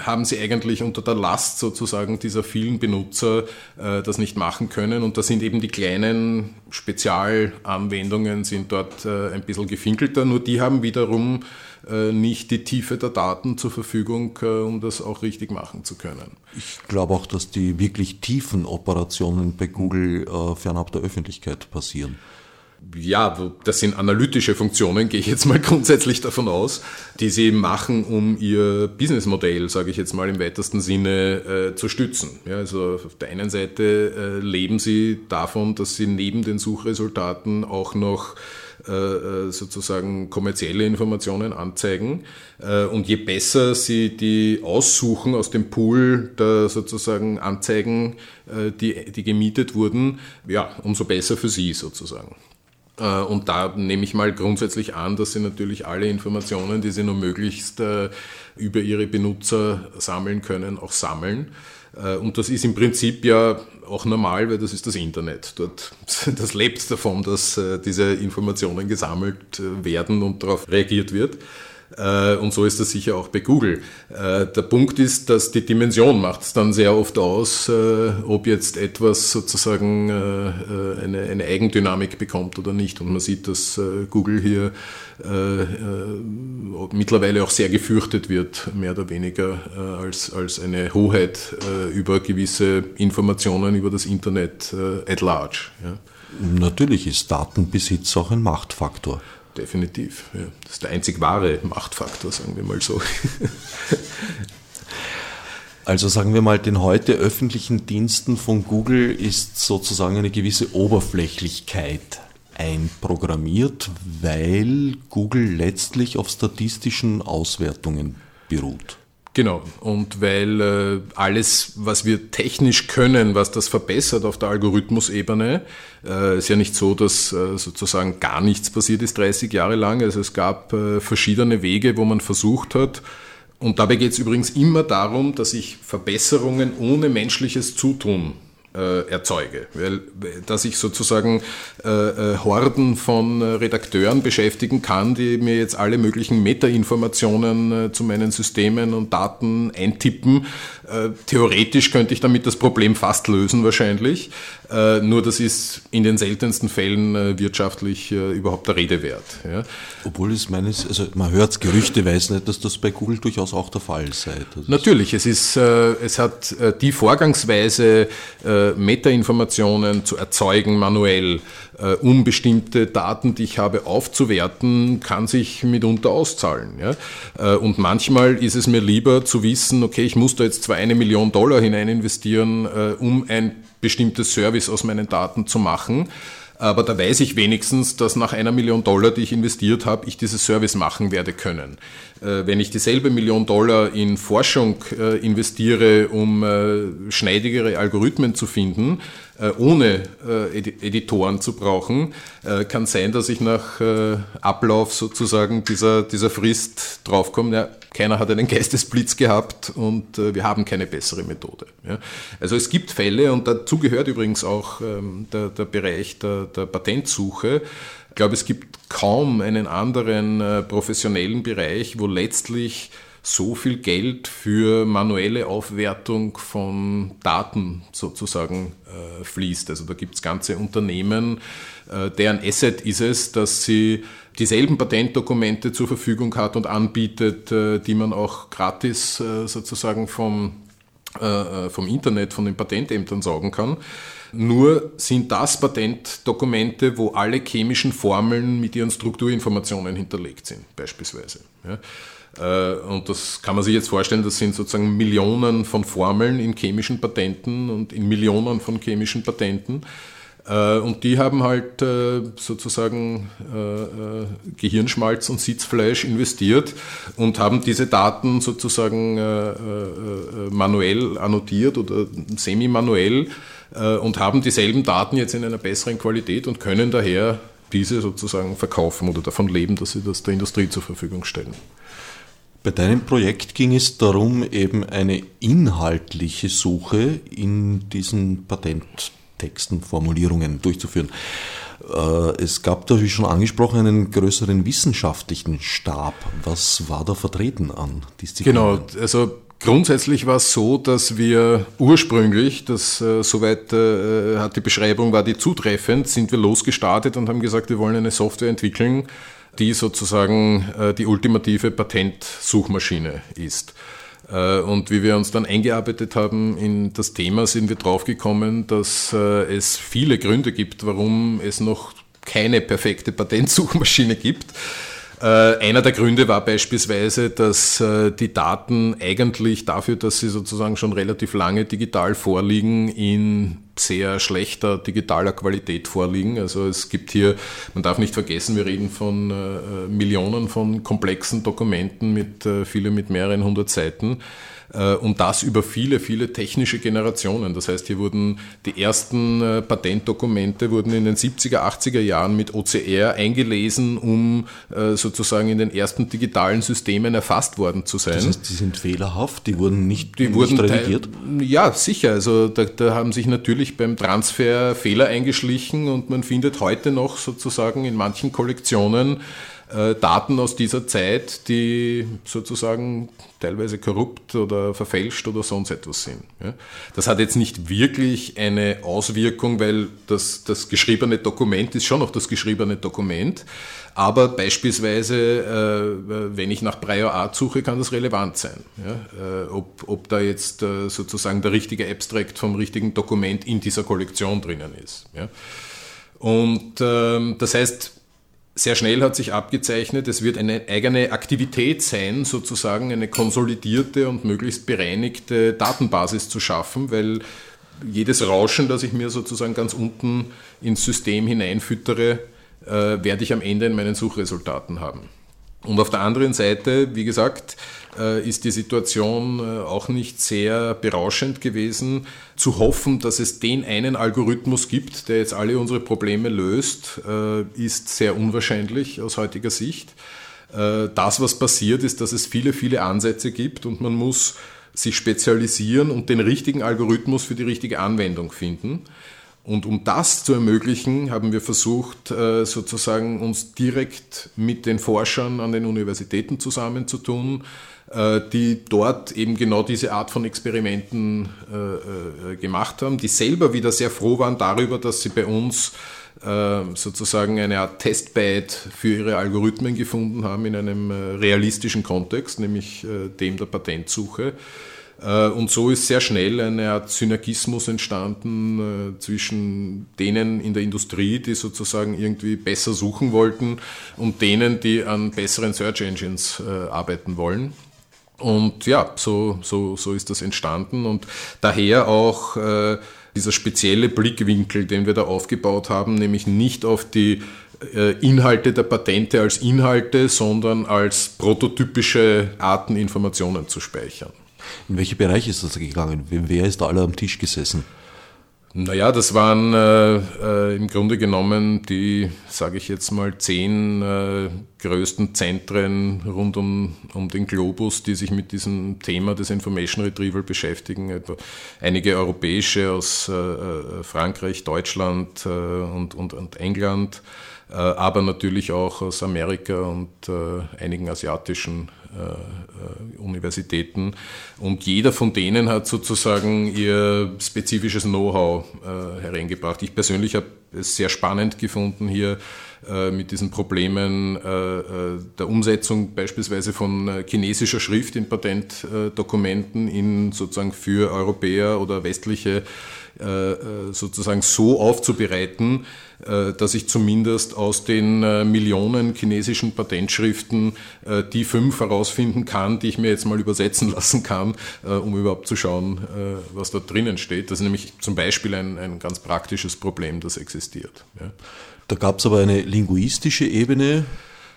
haben sie eigentlich unter der Last sozusagen dieser vielen Benutzer das nicht machen können. Und da sind eben die kleinen Spezialanwendungen sind dort ein bisschen gefinkelter, nur die haben wiederum nicht die Tiefe der Daten zur Verfügung, um das auch richtig machen zu können. Ich glaube auch, dass die wirklich tiefen Operationen bei Google fernab der Öffentlichkeit passieren ja, das sind analytische Funktionen, gehe ich jetzt mal grundsätzlich davon aus, die sie machen, um ihr Businessmodell, sage ich jetzt mal im weitesten Sinne, äh, zu stützen. Ja, also auf der einen Seite äh, leben sie davon, dass sie neben den Suchresultaten auch noch äh, äh sozusagen kommerzielle Informationen anzeigen. Äh, und je besser sie die aussuchen aus dem Pool der sozusagen Anzeigen, die, die gemietet wurden, ja, umso besser für sie sozusagen. Äh, und da nehme ich mal grundsätzlich an, dass Sie natürlich alle Informationen, die Sie nur möglichst äh, über Ihre Benutzer sammeln können, auch sammeln. Äh, und das ist im Prinzip ja auch normal, weil das ist das Internet. Dort, das lebt davon, dass diese Informationen gesammelt werden und darauf reagiert wird. Äh, und so ist das sicher auch bei Google. Äh, der Punkt ist, dass die Dimension macht es dann sehr oft aus, äh, ob jetzt etwas sozusagen eine, eine Eigendynamik bekommt oder nicht. Und man sieht, dass Google hier mittlerweile auch sehr gefürchtet wird, mehr oder weniger als, als eine Hoheit über gewisse Informationen über das Internet at large. Natürlich ist Datenbesitz auch ein Machtfaktor. Definitiv. Ja. Das ist der einzig wahre Machtfaktor, sagen wir mal so. Also sagen wir mal, den heute öffentlichen Diensten von Google ist sozusagen eine gewisse Oberflächlichkeit einprogrammiert, weil Google letztlich auf statistischen Auswertungen beruht. Genau, und weil äh, alles, was wir technisch können, was das verbessert auf der Algorithmusebene, äh, ist ja nicht so, dass äh, sozusagen gar nichts passiert ist 30 Jahre lang. Also es gab äh, verschiedene Wege, wo man versucht hat, und dabei geht es übrigens immer darum, dass ich Verbesserungen ohne menschliches Zutun äh, erzeuge. Weil, dass ich sozusagen äh, äh, Horden von äh, Redakteuren beschäftigen kann, die mir jetzt alle möglichen Metainformationen äh, zu meinen Systemen und Daten eintippen. Äh, theoretisch könnte ich damit das Problem fast lösen wahrscheinlich. Nur das ist in den seltensten Fällen wirtschaftlich überhaupt der Rede wert. Ja. Obwohl es meines, also man hört es gerüchteweise nicht, dass das bei Google durchaus auch der Fall sei. Natürlich, es ist, es hat die Vorgangsweise Metainformationen zu erzeugen manuell, äh, um bestimmte Daten, die ich habe, aufzuwerten, kann sich mitunter auszahlen. Ja? Äh, und manchmal ist es mir lieber zu wissen, okay, ich muss da jetzt zwar eine Million Dollar hinein investieren, äh, um ein bestimmtes Service aus meinen Daten zu machen, aber da weiß ich wenigstens, dass nach einer Million Dollar, die ich investiert habe, ich dieses Service machen werde können. Äh, wenn ich dieselbe Million Dollar in Forschung äh, investiere, um äh, schneidigere Algorithmen zu finden, ohne Editoren zu brauchen, kann sein, dass ich nach Ablauf sozusagen dieser, dieser Frist draufkomme, ja, keiner hat einen Geistesblitz gehabt und wir haben keine bessere Methode. Also es gibt Fälle und dazu gehört übrigens auch ähm, der, der Bereich der, der Patentsuche, ich glaube, es gibt kaum einen anderen äh, professionellen Bereich, wo letztlich so viel Geld für manuelle Aufwertung von Daten sozusagen äh, fließt. Also da gibt es ganze Unternehmen, äh, deren Asset ist es, dass sie dieselben Patentdokumente zur Verfügung hat und anbietet, äh, die man auch gratis äh, sozusagen vom, äh, vom Internet, von den Patentämtern saugen kann. Nur sind das Patentdokumente, wo alle chemischen Formeln mit ihren Strukturinformationen hinterlegt sind, beispielsweise. Und das kann man sich jetzt vorstellen, das sind sozusagen Millionen von Formeln in chemischen Patenten und in Millionen von chemischen Patenten. Äh, und die haben halt äh, sozusagen äh, Gehirnschmalz und Sitzfleisch investiert und haben diese Daten sozusagen manuell annotiert oder semi-manuell und haben dieselben Daten jetzt in einer besseren Qualität und können daher diese sozusagen verkaufen oder davon leben, dass sie das der Industrie zur Verfügung stellen. Bei deinem Projekt ging es darum, eben eine inhaltliche Suche in diesen Patent Texten, Formulierungen durchzuführen. Äh, es gab da, wie schon angesprochen, einen größeren wissenschaftlichen Stab. Was war da vertreten an Disziplinen? Genau, also Grundsätzlich war es so, dass wir ursprünglich, das äh, soweit äh, hat die Beschreibung war die zutreffend, sind wir losgestartet und haben gesagt, wir wollen eine Software entwickeln, die sozusagen die ultimative Patentsuchmaschine ist. Äh, und wie wir uns dann eingearbeitet haben in das Thema, sind wir draufgekommen, dass äh, es viele Gründe gibt, warum es noch keine perfekte Patentsuchmaschine gibt. Äh, einer der Gründe war beispielsweise, dass die Daten eigentlich dafür, dass sie sozusagen schon relativ lange digital vorliegen, in sehr schlechter digitaler Qualität vorliegen. Also es gibt hier, man darf nicht vergessen, wir reden von äh, Millionen von komplexen Dokumenten mit äh, viele mit mehreren hundert Seiten. Äh, und das über viele, viele technische Generationen. Das heißt, hier wurden die ersten äh, Patentdokumente wurden in den 70er, 80er Jahren mit OCR eingelesen, um äh, sozusagen in den ersten digitalen Systemen erfasst worden zu sein. Das heißt, die sind fehlerhaft, die wurden nicht, die nicht wurden revidiert? Ja, sicher. Also da, da haben sich natürlich beim Transfer Fehler eingeschlichen und man findet heute noch sozusagen in manchen Kollektionen äh, Daten aus dieser Zeit, die sozusagen teilweise korrupt oder verfälscht oder sonst etwas sind. Das hat jetzt nicht wirklich eine Auswirkung, weil das, das geschriebene Dokument ist schon noch das geschriebene Dokument, aber beispielsweise, äh, wenn ich nach Prior Art suche, kann das relevant sein. Äh, ob, ob da jetzt sozusagen der richtige Abstract vom richtigen Dokument in dieser Kollektion drinnen ist. Und ähm, das heißt, sehr schnell hat sich abgezeichnet, es wird eine eigene Aktivität sein, sozusagen eine konsolidierte und möglichst bereinigte Datenbasis zu schaffen, weil jedes Rauschen, das ich mir sozusagen ganz unten ins System hineinfüttere, äh, werde ich am Ende in meinen Suchresultaten haben. Und auf der anderen Seite, wie gesagt, ist die Situation äh, auch nicht sehr berauschend gewesen. Zu hoffen, dass es den einen Algorithmus gibt, der jetzt alle unsere Probleme löst, äh, ist sehr unwahrscheinlich aus heutiger Sicht. Das, was passiert, ist, dass es viele, viele Ansätze gibt und man muss sich spezialisieren und den richtigen Algorithmus für die richtige Anwendung finden. Und um das zu ermöglichen, haben wir versucht, äh, sozusagen uns direkt mit den Forschern an den Universitäten zusammenzutun, äh, die dort eben genau diese Art von Experimenten äh, gemacht haben, die selber wieder sehr froh waren darüber, dass sie bei uns sozusagen eine Art Testbed für ihre Algorithmen gefunden haben in einem realistischen Kontext, nämlich dem der Patentsuche. Äh, und so ist sehr schnell eine Art Synergismus entstanden äh, zwischen denen in der Industrie, die sozusagen irgendwie besser suchen wollten, und denen, die an besseren Search Engines äh, arbeiten wollen. Und ja, so, so, so ist das entstanden und daher auch äh, dieser spezielle Blickwinkel, den wir da aufgebaut haben, nämlich nicht auf die Inhalte der Patente als Inhalte, sondern als prototypische Arten Informationen zu speichern. In welche Bereiche ist das gegangen? Wer ist da alle am Tisch gesessen? Naja, das waren äh, äh, im Grunde genommen die, sage ich jetzt mal, zehn äh, größten Zentren rund um, um den Globus, die sich mit diesem Thema des Information Retrieval beschäftigen. Etwa einige europäische aus äh, äh Frankreich, Deutschland äh, und, und, und England, aber natürlich auch aus Amerika und einigen asiatischen äh, Universitäten. Und jeder von denen hat sozusagen ihr spezifisches Know-how äh, hereingebracht. Ich persönlich habe es sehr spannend gefunden, hier mit diesen Problemen der Umsetzung beispielsweise von chinesischer Schrift in Patentdokumenten in sozusagen für Europäer oder westliche äh, äh, sozusagen so aufzubereiten, äh, dass ich zumindest aus den Millionen chinesischen Patentschriften die fünf herausfinden kann, die ich mir jetzt mal übersetzen lassen kann, um überhaupt zu schauen, was da drinnen steht. Das ist nämlich zum Beispiel ein, ein ganz praktisches Problem, das existiert. Da gab es aber eine linguistische Ebene,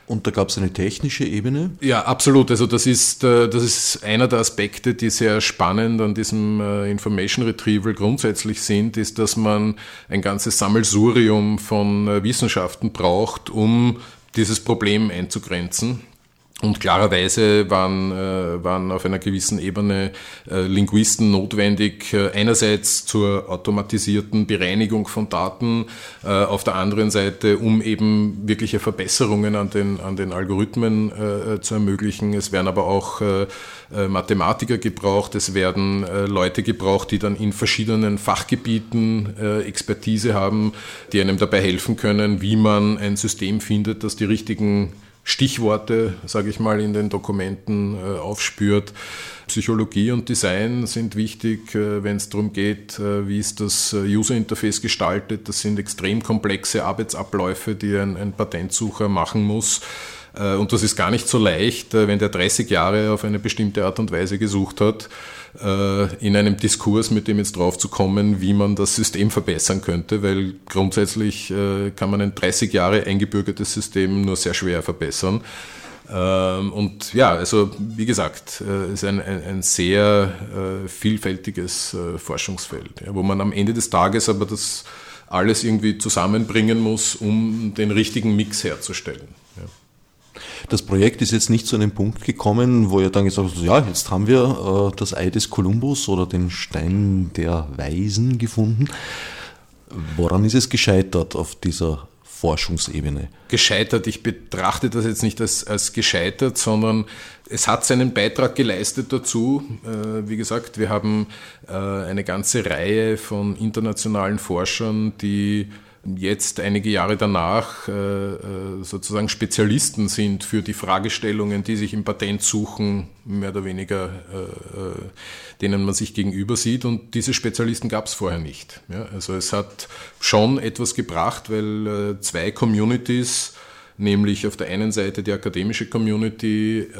und da gab es eine technische Ebene? Ja, absolut. Also das ist, äh, das ist einer der Aspekte, die sehr spannend an diesem äh, Information Retrieval grundsätzlich sind, ist, dass man ein ganzes Sammelsurium von äh, Wissenschaften braucht, um dieses Problem einzugrenzen. Und klarerweise waren, äh, waren auf einer gewissen Ebene äh, Linguisten notwendig, äh, einerseits zur automatisierten Bereinigung von Daten, auf der anderen Seite, um eben wirkliche Verbesserungen an den, an den Algorithmen zu ermöglichen. Es werden aber auch Mathematiker gebraucht, es werden Leute gebraucht, die dann in verschiedenen Fachgebieten Expertise haben, die einem dabei helfen können, wie man ein System findet, das die richtigen Stichworte, sage ich mal, in den Dokumenten äh, aufspürt. Psychologie und Design sind wichtig, äh, wenn es darum geht, äh, wie ist das User Interface gestaltet. Das sind extrem komplexe Arbeitsabläufe, die ein, ein Patentsucher machen muss. Äh, und das ist gar nicht so leicht, äh, wenn der 30 Jahre auf eine bestimmte Art und Weise gesucht hat äh, in einem Diskurs mit dem jetzt drauf zu kommen, wie man das System verbessern könnte, weil grundsätzlich kann man ein 30 Jahre eingebürgertes System nur sehr schwer verbessern. Ähm, und ja, also wie gesagt, es ist ein, ein, ein sehr vielfältiges Forschungsfeld, wo man am Ende des Tages aber das alles irgendwie zusammenbringen muss, um den richtigen Mix herzustellen. Das Projekt ist jetzt nicht zu einem Punkt gekommen, wo ihr dann gesagt habt, ja, jetzt haben wir äh, das Ei des Kolumbus oder den Stein der Weisen gefunden. Woran ist es gescheitert auf dieser Forschungsebene? Gescheitert, ich betrachte das jetzt nicht als, als gescheitert, sondern es hat seinen Beitrag geleistet dazu. Äh, wie gesagt, wir haben äh, eine ganze Reihe von internationalen Forschern, die jetzt einige Jahre danach äh, äh, sozusagen Spezialisten sind für die Fragestellungen, die sich im Patentsuchen mehr oder weniger, äh, denen man sich gegenüber sieht. Und diese Spezialisten gab es vorher nicht. also es hat schon etwas gebracht, weil zwei Communities nämlich auf der einen Seite die akademische Community äh,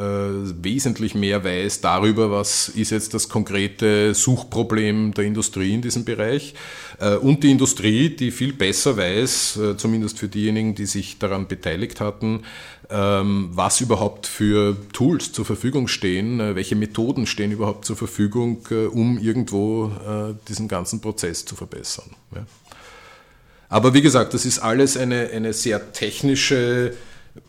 wesentlich mehr weiß darüber, was ist jetzt das konkrete Suchproblem der Industrie in diesem Bereich äh, und die Industrie, die viel besser weiß, äh, zumindest für diejenigen, die sich daran beteiligt hatten, ähm, was überhaupt für Tools zur Verfügung stehen, äh, welche Methoden stehen überhaupt zur Verfügung, äh, um irgendwo äh, diesen ganzen Prozess zu verbessern. Ja. Aber wie gesagt, das ist alles eine, eine sehr technische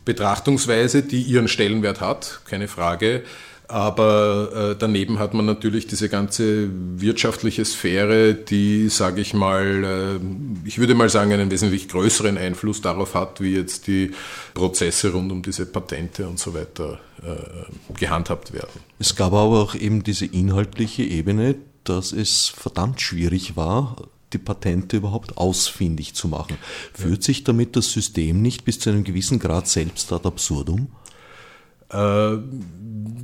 Betrachtungsweise, die ihren Stellenwert hat, keine Frage. Aber äh, daneben hat man natürlich diese ganze wirtschaftliche Sphäre, die, sage ich mal, äh, ich würde mal sagen, einen wesentlich größeren Einfluss darauf hat, wie jetzt die Prozesse rund um diese Patente und so weiter äh, gehandhabt werden. Es gab aber auch eben diese inhaltliche Ebene, dass es verdammt schwierig war, die Patente überhaupt ausfindig zu machen. Führt sich damit das System nicht bis zu einem gewissen Grad selbst ad absurdum? Äh,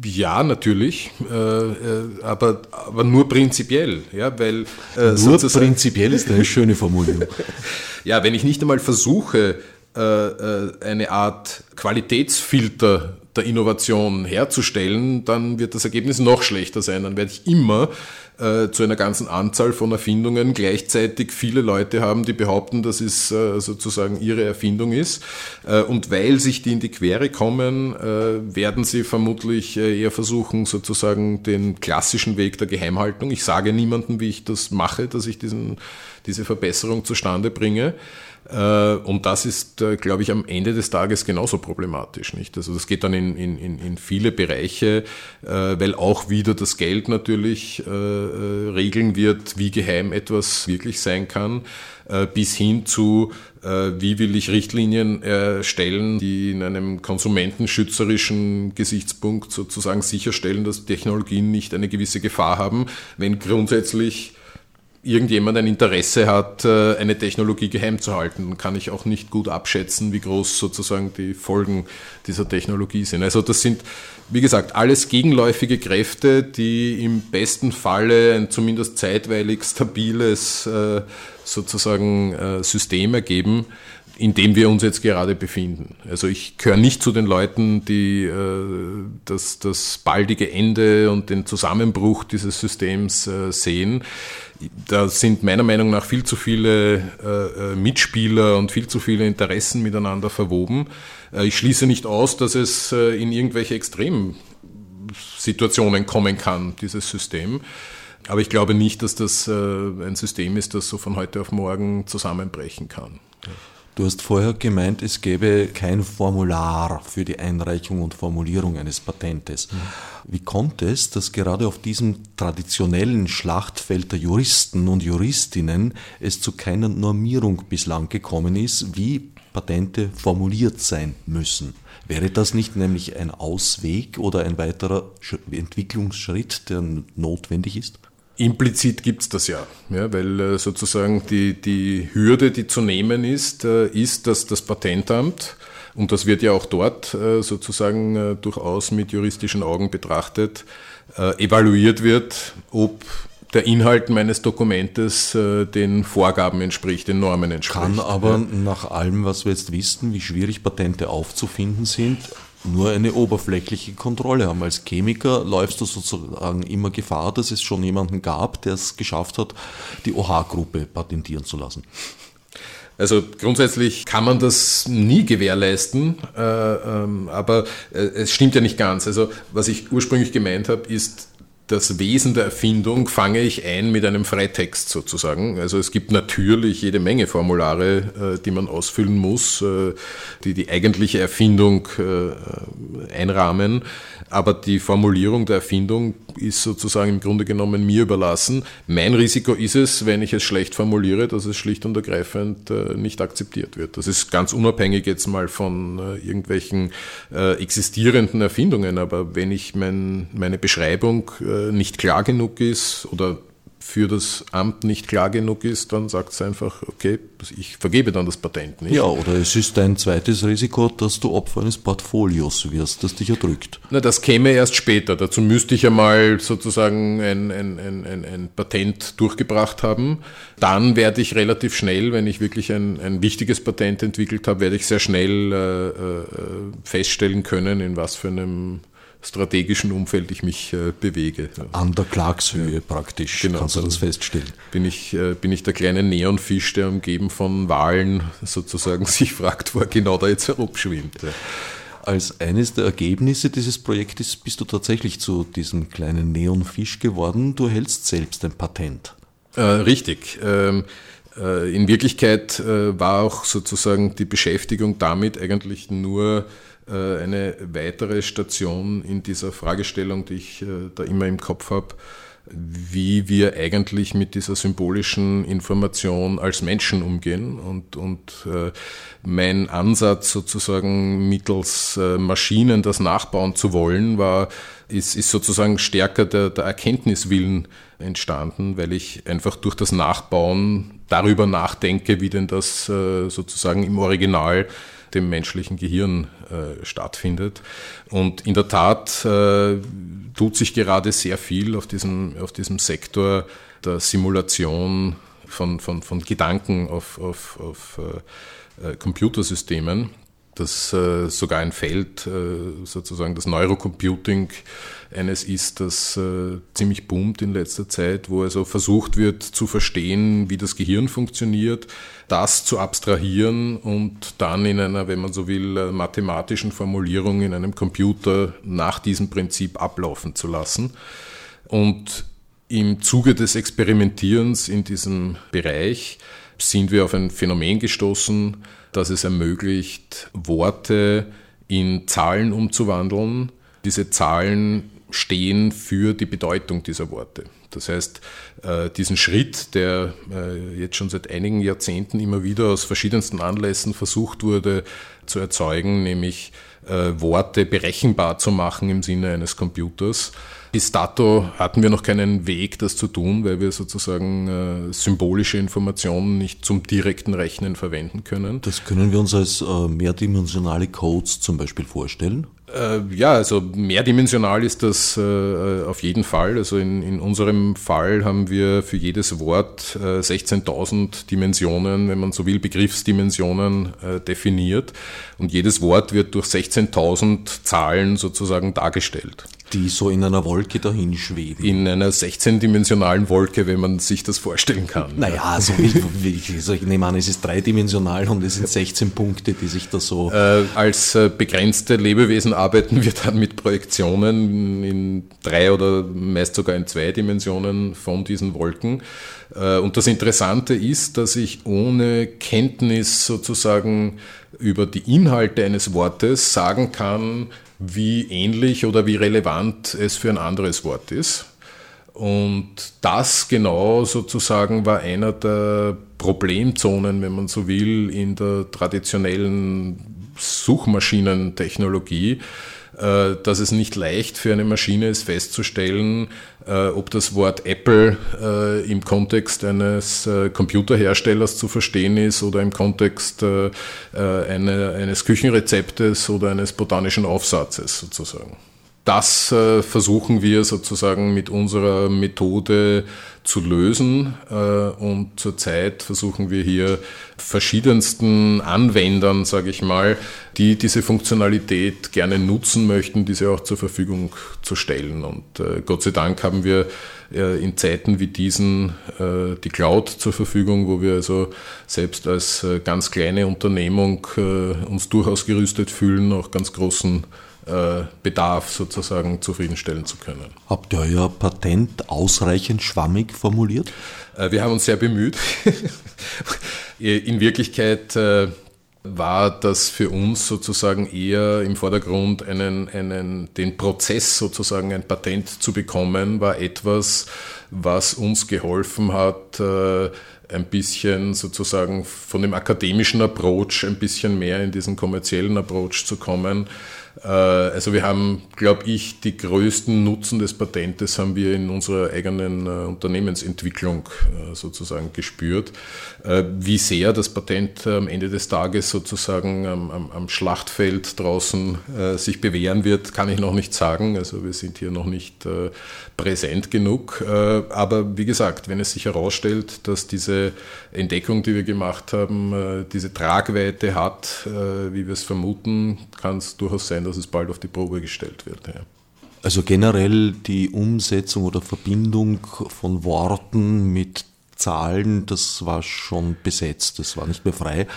ja, natürlich, äh, äh, aber, aber nur prinzipiell, ja, weil äh, nur prinzipiell ist eine schöne Formulierung. ja, wenn ich nicht einmal versuche, äh, äh, eine Art Qualitätsfilter der Innovation herzustellen, dann wird das Ergebnis noch schlechter sein. Dann werde ich immer äh, zu einer ganzen Anzahl von Erfindungen gleichzeitig viele Leute haben, die behaupten, dass es äh, sozusagen ihre Erfindung ist. Äh, und weil sich die in die Quere kommen, äh, werden sie vermutlich äh, eher versuchen, sozusagen den klassischen Weg der Geheimhaltung. Ich sage niemandem, wie ich das mache, dass ich diesen, diese Verbesserung zustande bringe. Äh, und das ist, äh, glaube ich, am Ende des Tages genauso problematisch. Nicht? Also das geht dann in, in, in viele Bereiche, äh, weil auch wieder das Geld natürlich regeln wird, wie geheim etwas wirklich sein kann, bis hin zu, wie will ich Richtlinien erstellen, die in einem konsumentenschützerischen Gesichtspunkt sozusagen sicherstellen, dass Technologien nicht eine gewisse Gefahr haben, wenn grundsätzlich irgendjemand ein Interesse hat, äh, eine Technologie geheim zu halten, kann ich auch nicht gut abschätzen, wie groß sozusagen die Folgen dieser Technologie sind. Also das sind, wie gesagt, alles gegenläufige Kräfte, die im besten Falle ein zumindest zeitweilig stabiles äh, sozusagen äh, System ergeben, in dem wir uns jetzt gerade befinden. Also ich gehöre nicht zu den Leuten, die äh, das, das baldige Ende und den Zusammenbruch dieses Systems äh, sehen. Da sind meiner Meinung nach viel zu viele äh, äh Mitspieler und viel zu viele Interessen miteinander verwoben. Äh, ich schließe nicht aus, dass es äh, in irgendwelche Extremsituationen kommen kann, dieses System. Aber ich glaube nicht, dass das ein System ist, das so von heute auf morgen zusammenbrechen kann. Du hast vorher gemeint, es gäbe kein Formular für die Einreichung und Formulierung eines Patentes. Mhm. Wie kommt es, dass gerade auf diesem traditionellen Schlachtfeld der Juristen und Juristinnen es zu keiner Normierung bislang gekommen ist, wie Patente formuliert sein müssen? Wäre das nicht nämlich ein Ausweg oder ein weiterer Entwicklungsschritt, der notwendig ist? Implizit gibt es das ja, ja weil äh, sozusagen die, die Hürde, die zu nehmen ist, äh, ist, dass das Patentamt, und das wird ja auch dort äh, sozusagen durchaus mit juristischen Augen betrachtet, evaluiert wird, ob der Inhalt meines Dokumentes den Vorgaben entspricht, den Normen entspricht. Kann aber ja. nach allem, was wir jetzt wissen, wie schwierig Patente aufzufinden sind, nur eine oberflächliche Kontrolle haben. Als Chemiker läufst du sozusagen immer Gefahr, dass es schon jemanden gab, der es geschafft hat, die OH-Gruppe patentieren zu lassen. Also grundsätzlich kann man das nie gewährleisten, äh, ähm, aber äh, es stimmt ja nicht ganz. Also was ich ursprünglich gemeint habe, ist, das Wesen der Erfindung fange ich ein mit einem Freitext sozusagen. Also es gibt natürlich jede Menge Formulare, äh, die man ausfüllen muss, äh, die die eigentliche Erfindung äh, einrahmen. Aber die Formulierung der Erfindung ist sozusagen im Grunde genommen mir überlassen. Mein Risiko ist es, wenn ich es schlecht formuliere, dass es schlicht und ergreifend nicht akzeptiert wird. Das ist ganz unabhängig jetzt mal von irgendwelchen existierenden Erfindungen. Aber wenn ich mein, meine Beschreibung äh, nicht klar genug ist oder für das Amt nicht klar genug ist, dann sagt es einfach, okay, ich vergebe dann das Patent nicht. Ja, oder es ist ein zweites Risiko, dass du Opfer eines Portfolios wirst, das dich erdrückt. Na, das käme erst später. Dazu müsste ich einmal sozusagen ein, ein, ein, ein, Patent durchgebracht haben. Dann werde ich relativ schnell, wenn ich wirklich ein, ein wichtiges Patent entwickelt habe, werde ich sehr schnell äh, äh, feststellen können, in was für einem strategischen Umfeld ich mich äh, bewege. An der Klagshöhe praktisch, genau, kannst du das feststellen. Bin ich, äh, bin ich der kleine Neonfisch, der umgeben von Walen sozusagen sich fragt, wo er genau da jetzt herumschwimmt. Ja. Als eines der Ergebnisse dieses Projektes bist du tatsächlich zu diesem kleinen Neonfisch geworden. Du hältst selbst ein Patent. Äh, richtig. Ähm, äh, in Wirklichkeit äh, war auch sozusagen die Beschäftigung damit eigentlich nur eine weitere Station in dieser Fragestellung, die ich äh, da immer im Kopf habe, wie wir eigentlich mit dieser symbolischen Information als Menschen umgehen. Und, und äh, mein Ansatz sozusagen mittels Maschinen das nachbauen zu wollen, war, ist, ist sozusagen stärker der, der Erkenntniswillen entstanden, weil ich einfach durch das Nachbauen darüber nachdenke, wie denn das sozusagen im Original dem menschlichen Gehirn äh, stattfindet. Und in der Tat äh, tut sich gerade sehr viel auf diesem, auf diesem Sektor der Simulation von, von, von Gedanken auf, auf, auf äh, äh Computersystemen. Das äh, sogar ein Feld, äh, sozusagen das Neurocomputing, eines ist, das äh, ziemlich boomt in letzter Zeit, wo also versucht wird zu verstehen, wie das Gehirn funktioniert, das zu abstrahieren und dann in einer, wenn man so will, äh, mathematischen Formulierung in einem Computer nach diesem Prinzip ablaufen zu lassen. Und im Zuge des Experimentierens in diesem Bereich sind wir auf ein Phänomen gestoßen, das es ermöglicht, Worte in Zahlen umzuwandeln. Diese Zahlen stehen für die Bedeutung dieser Worte. Das heißt, äh, diesen Schritt, der äh, jetzt schon seit einigen Jahrzehnten immer wieder aus verschiedensten Anlässen versucht wurde zu erzeugen, nämlich äh, Worte berechenbar zu machen im Sinne eines Computers, bis dato hatten wir noch keinen Weg, das zu tun, weil wir sozusagen symbolische Informationen nicht zum direkten Rechnen verwenden können. Das können wir uns als mehrdimensionale Codes zum Beispiel vorstellen? Äh, ja, also mehrdimensional ist das äh, auf jeden Fall. Also in, in unserem Fall haben wir für jedes Wort 16.000 äh, Dimensionen, wenn man so will, Begriffsdimensionen äh, definiert. Und jedes Wort wird durch 16.000 Zahlen sozusagen dargestellt die so in einer Wolke dahin schweben. In einer 16-dimensionalen Wolke, wenn man sich das vorstellen kann. Naja, so wie, wie also ich nehme an, es ist dreidimensional und es sind 16 Punkte, die sich da so. Äh, als äh, begrenzte Lebewesen arbeiten wir dann mit Projektionen in drei oder meist sogar in zwei Dimensionen von diesen Wolken. Äh, und das Interessante ist, dass ich ohne Kenntnis sozusagen über die Inhalte eines Wortes sagen kann, wie ähnlich oder wie relevant es für ein anderes Wort ist. Und das genau sozusagen war einer der Problemzonen, wenn man so will, in der traditionellen Suchmaschinentechnologie, dass es nicht leicht für eine Maschine ist festzustellen, äh, ob das Wort Apple äh, im Kontext eines Computerherstellers zu verstehen ist oder im Kontext eines Küchenrezeptes oder eines botanischen Aufsatzes sozusagen. Das versuchen wir sozusagen mit unserer Methode zu lösen. Äh, und zurzeit versuchen wir hier verschiedensten Anwendern, sage ich mal, die diese Funktionalität gerne nutzen möchten, diese auch zur Verfügung zu stellen. Und äh, Gott sei Dank haben wir äh, in Zeiten wie diesen die Cloud zur Verfügung, wo wir also selbst als ganz kleine Unternehmung uns durchaus gerüstet fühlen, auch ganz großen äh, Bedarf sozusagen zufriedenstellen zu können. Habt ihr euer Patent ausreichend schwammig formuliert? Äh, wir haben uns sehr bemüht. In Wirklichkeit äh, war das für uns sozusagen eher im Vordergrund, einen, einen, den Prozess sozusagen ein Patent zu bekommen, war etwas, was uns geholfen hat, ein bisschen sozusagen von dem akademischen Approach ein bisschen mehr in diesen kommerziellen Approach zu kommen äh, also wir haben, glaube ich, die größten Nutzen des Patentes haben wir in unserer eigenen äh, Unternehmensentwicklung äh, sozusagen gespürt. Wie sehr das Patent am Ende des Tages sozusagen am, am Schlachtfeld draußen sich bewähren wird, kann ich noch nicht sagen. Also wir sind hier noch nicht präsent genug. Aber wie gesagt, wenn es sich herausstellt, dass diese Entdeckung, die wir gemacht haben, diese Tragweite hat, wie wir es vermuten, kann es durchaus sein, dass es bald auf die Probe gestellt wird. Ja. Also generell die Umsetzung oder Verbindung von Worten mit Zahlen, das war schon besetzt, das war nicht mehr frei,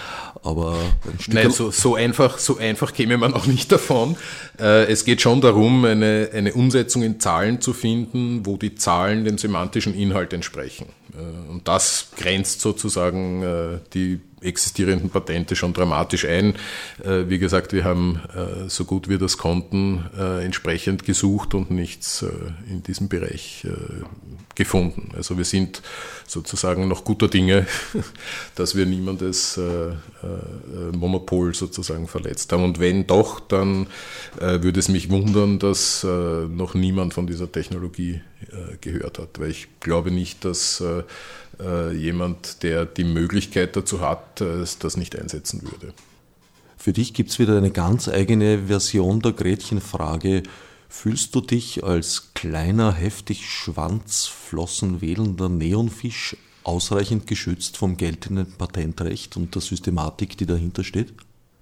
aber ein Stück Nein, so, so, einfach, so einfach käme man auch nicht davon. Äh, es geht schon darum, eine, eine Umsetzung in Zahlen zu finden, wo die Zahlen dem semantischen Inhalt entsprechen. Äh, und das grenzt sozusagen äh, die existierenden Patente schon dramatisch ein. Äh, wie gesagt, wir haben so gut wir das konnten entsprechend gesucht und nichts in diesem Bereich gefunden. Also wir sind sozusagen noch guter Dinge, dass wir niemandes Monopol sozusagen verletzt haben. Und wenn doch, dann würde es mich wundern, dass noch niemand von dieser Technologie gehört hat, weil ich glaube nicht, dass äh, jemand, der die Möglichkeit dazu hat, äh, das nicht einsetzen würde. Für dich gibt es wieder eine ganz eigene Version der Gretchenfrage. Fühlst du dich als kleiner, heftig schwanzflossenwedelnder Neonfisch ausreichend geschützt vom geltenden Patentrecht und der Systematik, die dahinter steht?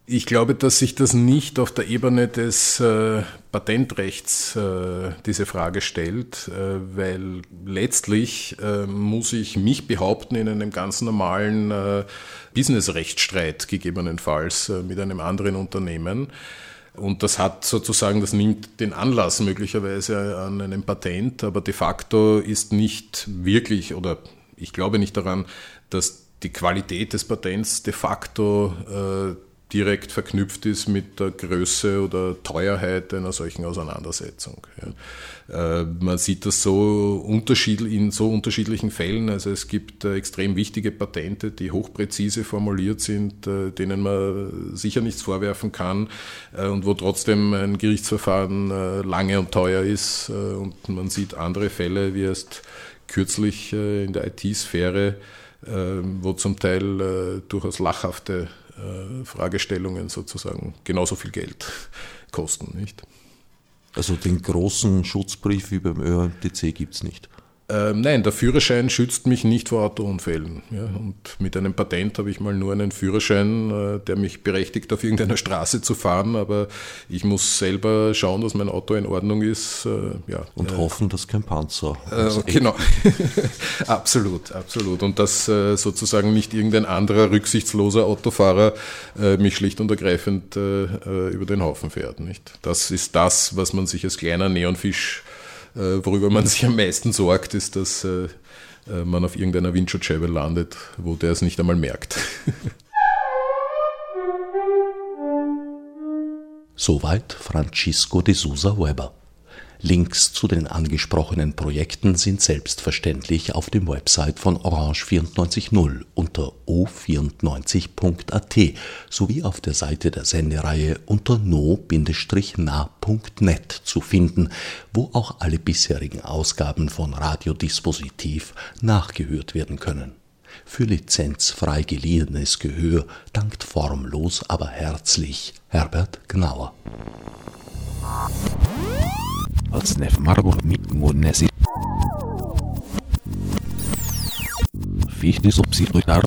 Ich glaube, dass sich das nicht auf der Ebene des äh, Patentrechts äh, diese Frage stellt, äh, weil letztlich äh, muss ich mich behaupten in einem ganz normalen äh, Businessrechtsstreit gegebenenfalls äh, mit einem anderen Unternehmen. Und das hat sozusagen, das nimmt den Anlass möglicherweise an einem Patent, aber de facto ist nicht wirklich oder ich glaube nicht daran, dass die Qualität des Patents de facto direkt verknüpft ist mit der Größe oder Teuerheit einer solchen Auseinandersetzung. Ja. Äh, man sieht das so unterschiedlich, in so unterschiedlichen Fällen. Also es gibt äh, extrem wichtige Patente, die hochpräzise formuliert sind, äh, denen man sicher nichts vorwerfen kann und wo trotzdem ein Gerichtsverfahren lange und teuer ist. Und man sieht andere Fälle, wie erst kürzlich in der IT-Sphäre, wo zum Teil durchaus lachhafte Fragestellungen sozusagen genauso viel Geld kosten, nicht? Also den großen Schutzbrief wie beim ÖMTC gibt es nicht. Ähm, nein, der Führerschein schützt mich nicht vor Autounfällen. Ja, und mit einem Patent habe ich mal nur einen Führerschein, äh, der mich berechtigt, auf irgendeiner Straße zu fahren, aber ich muss selber schauen, dass mein Auto in Ordnung ist. Äh, ja, und äh, hoffen, dass kein Panzer. Äh, genau, absolut, absolut. Und dass äh, sozusagen nicht irgendein anderer rücksichtsloser Autofahrer äh, mich schlicht und ergreifend über den Haufen fährt. Nicht? Das ist das, was man sich als kleiner Neonfisch äh, worüber man sich am meisten sorgt, ist, dass äh, äh, man auf irgendeiner Windschutzscheibe landet, wo der es nicht einmal merkt. Soweit Francisco de Sousa Weber. Links zu den angesprochenen Projekten sind selbstverständlich auf dem Website von Orange 94.0 unter o94.at sowie auf der Seite der Sendereihe unter no-na.net zu finden, wo auch alle bisherigen Ausgaben von Radiodispositiv nachgehört werden können. Für lizenzfrei geliehenes Gehör dankt formlos, aber herzlich Herbert Gnauer. Odsnev Marburg Mitmunesi. Fichtis obsidruitar.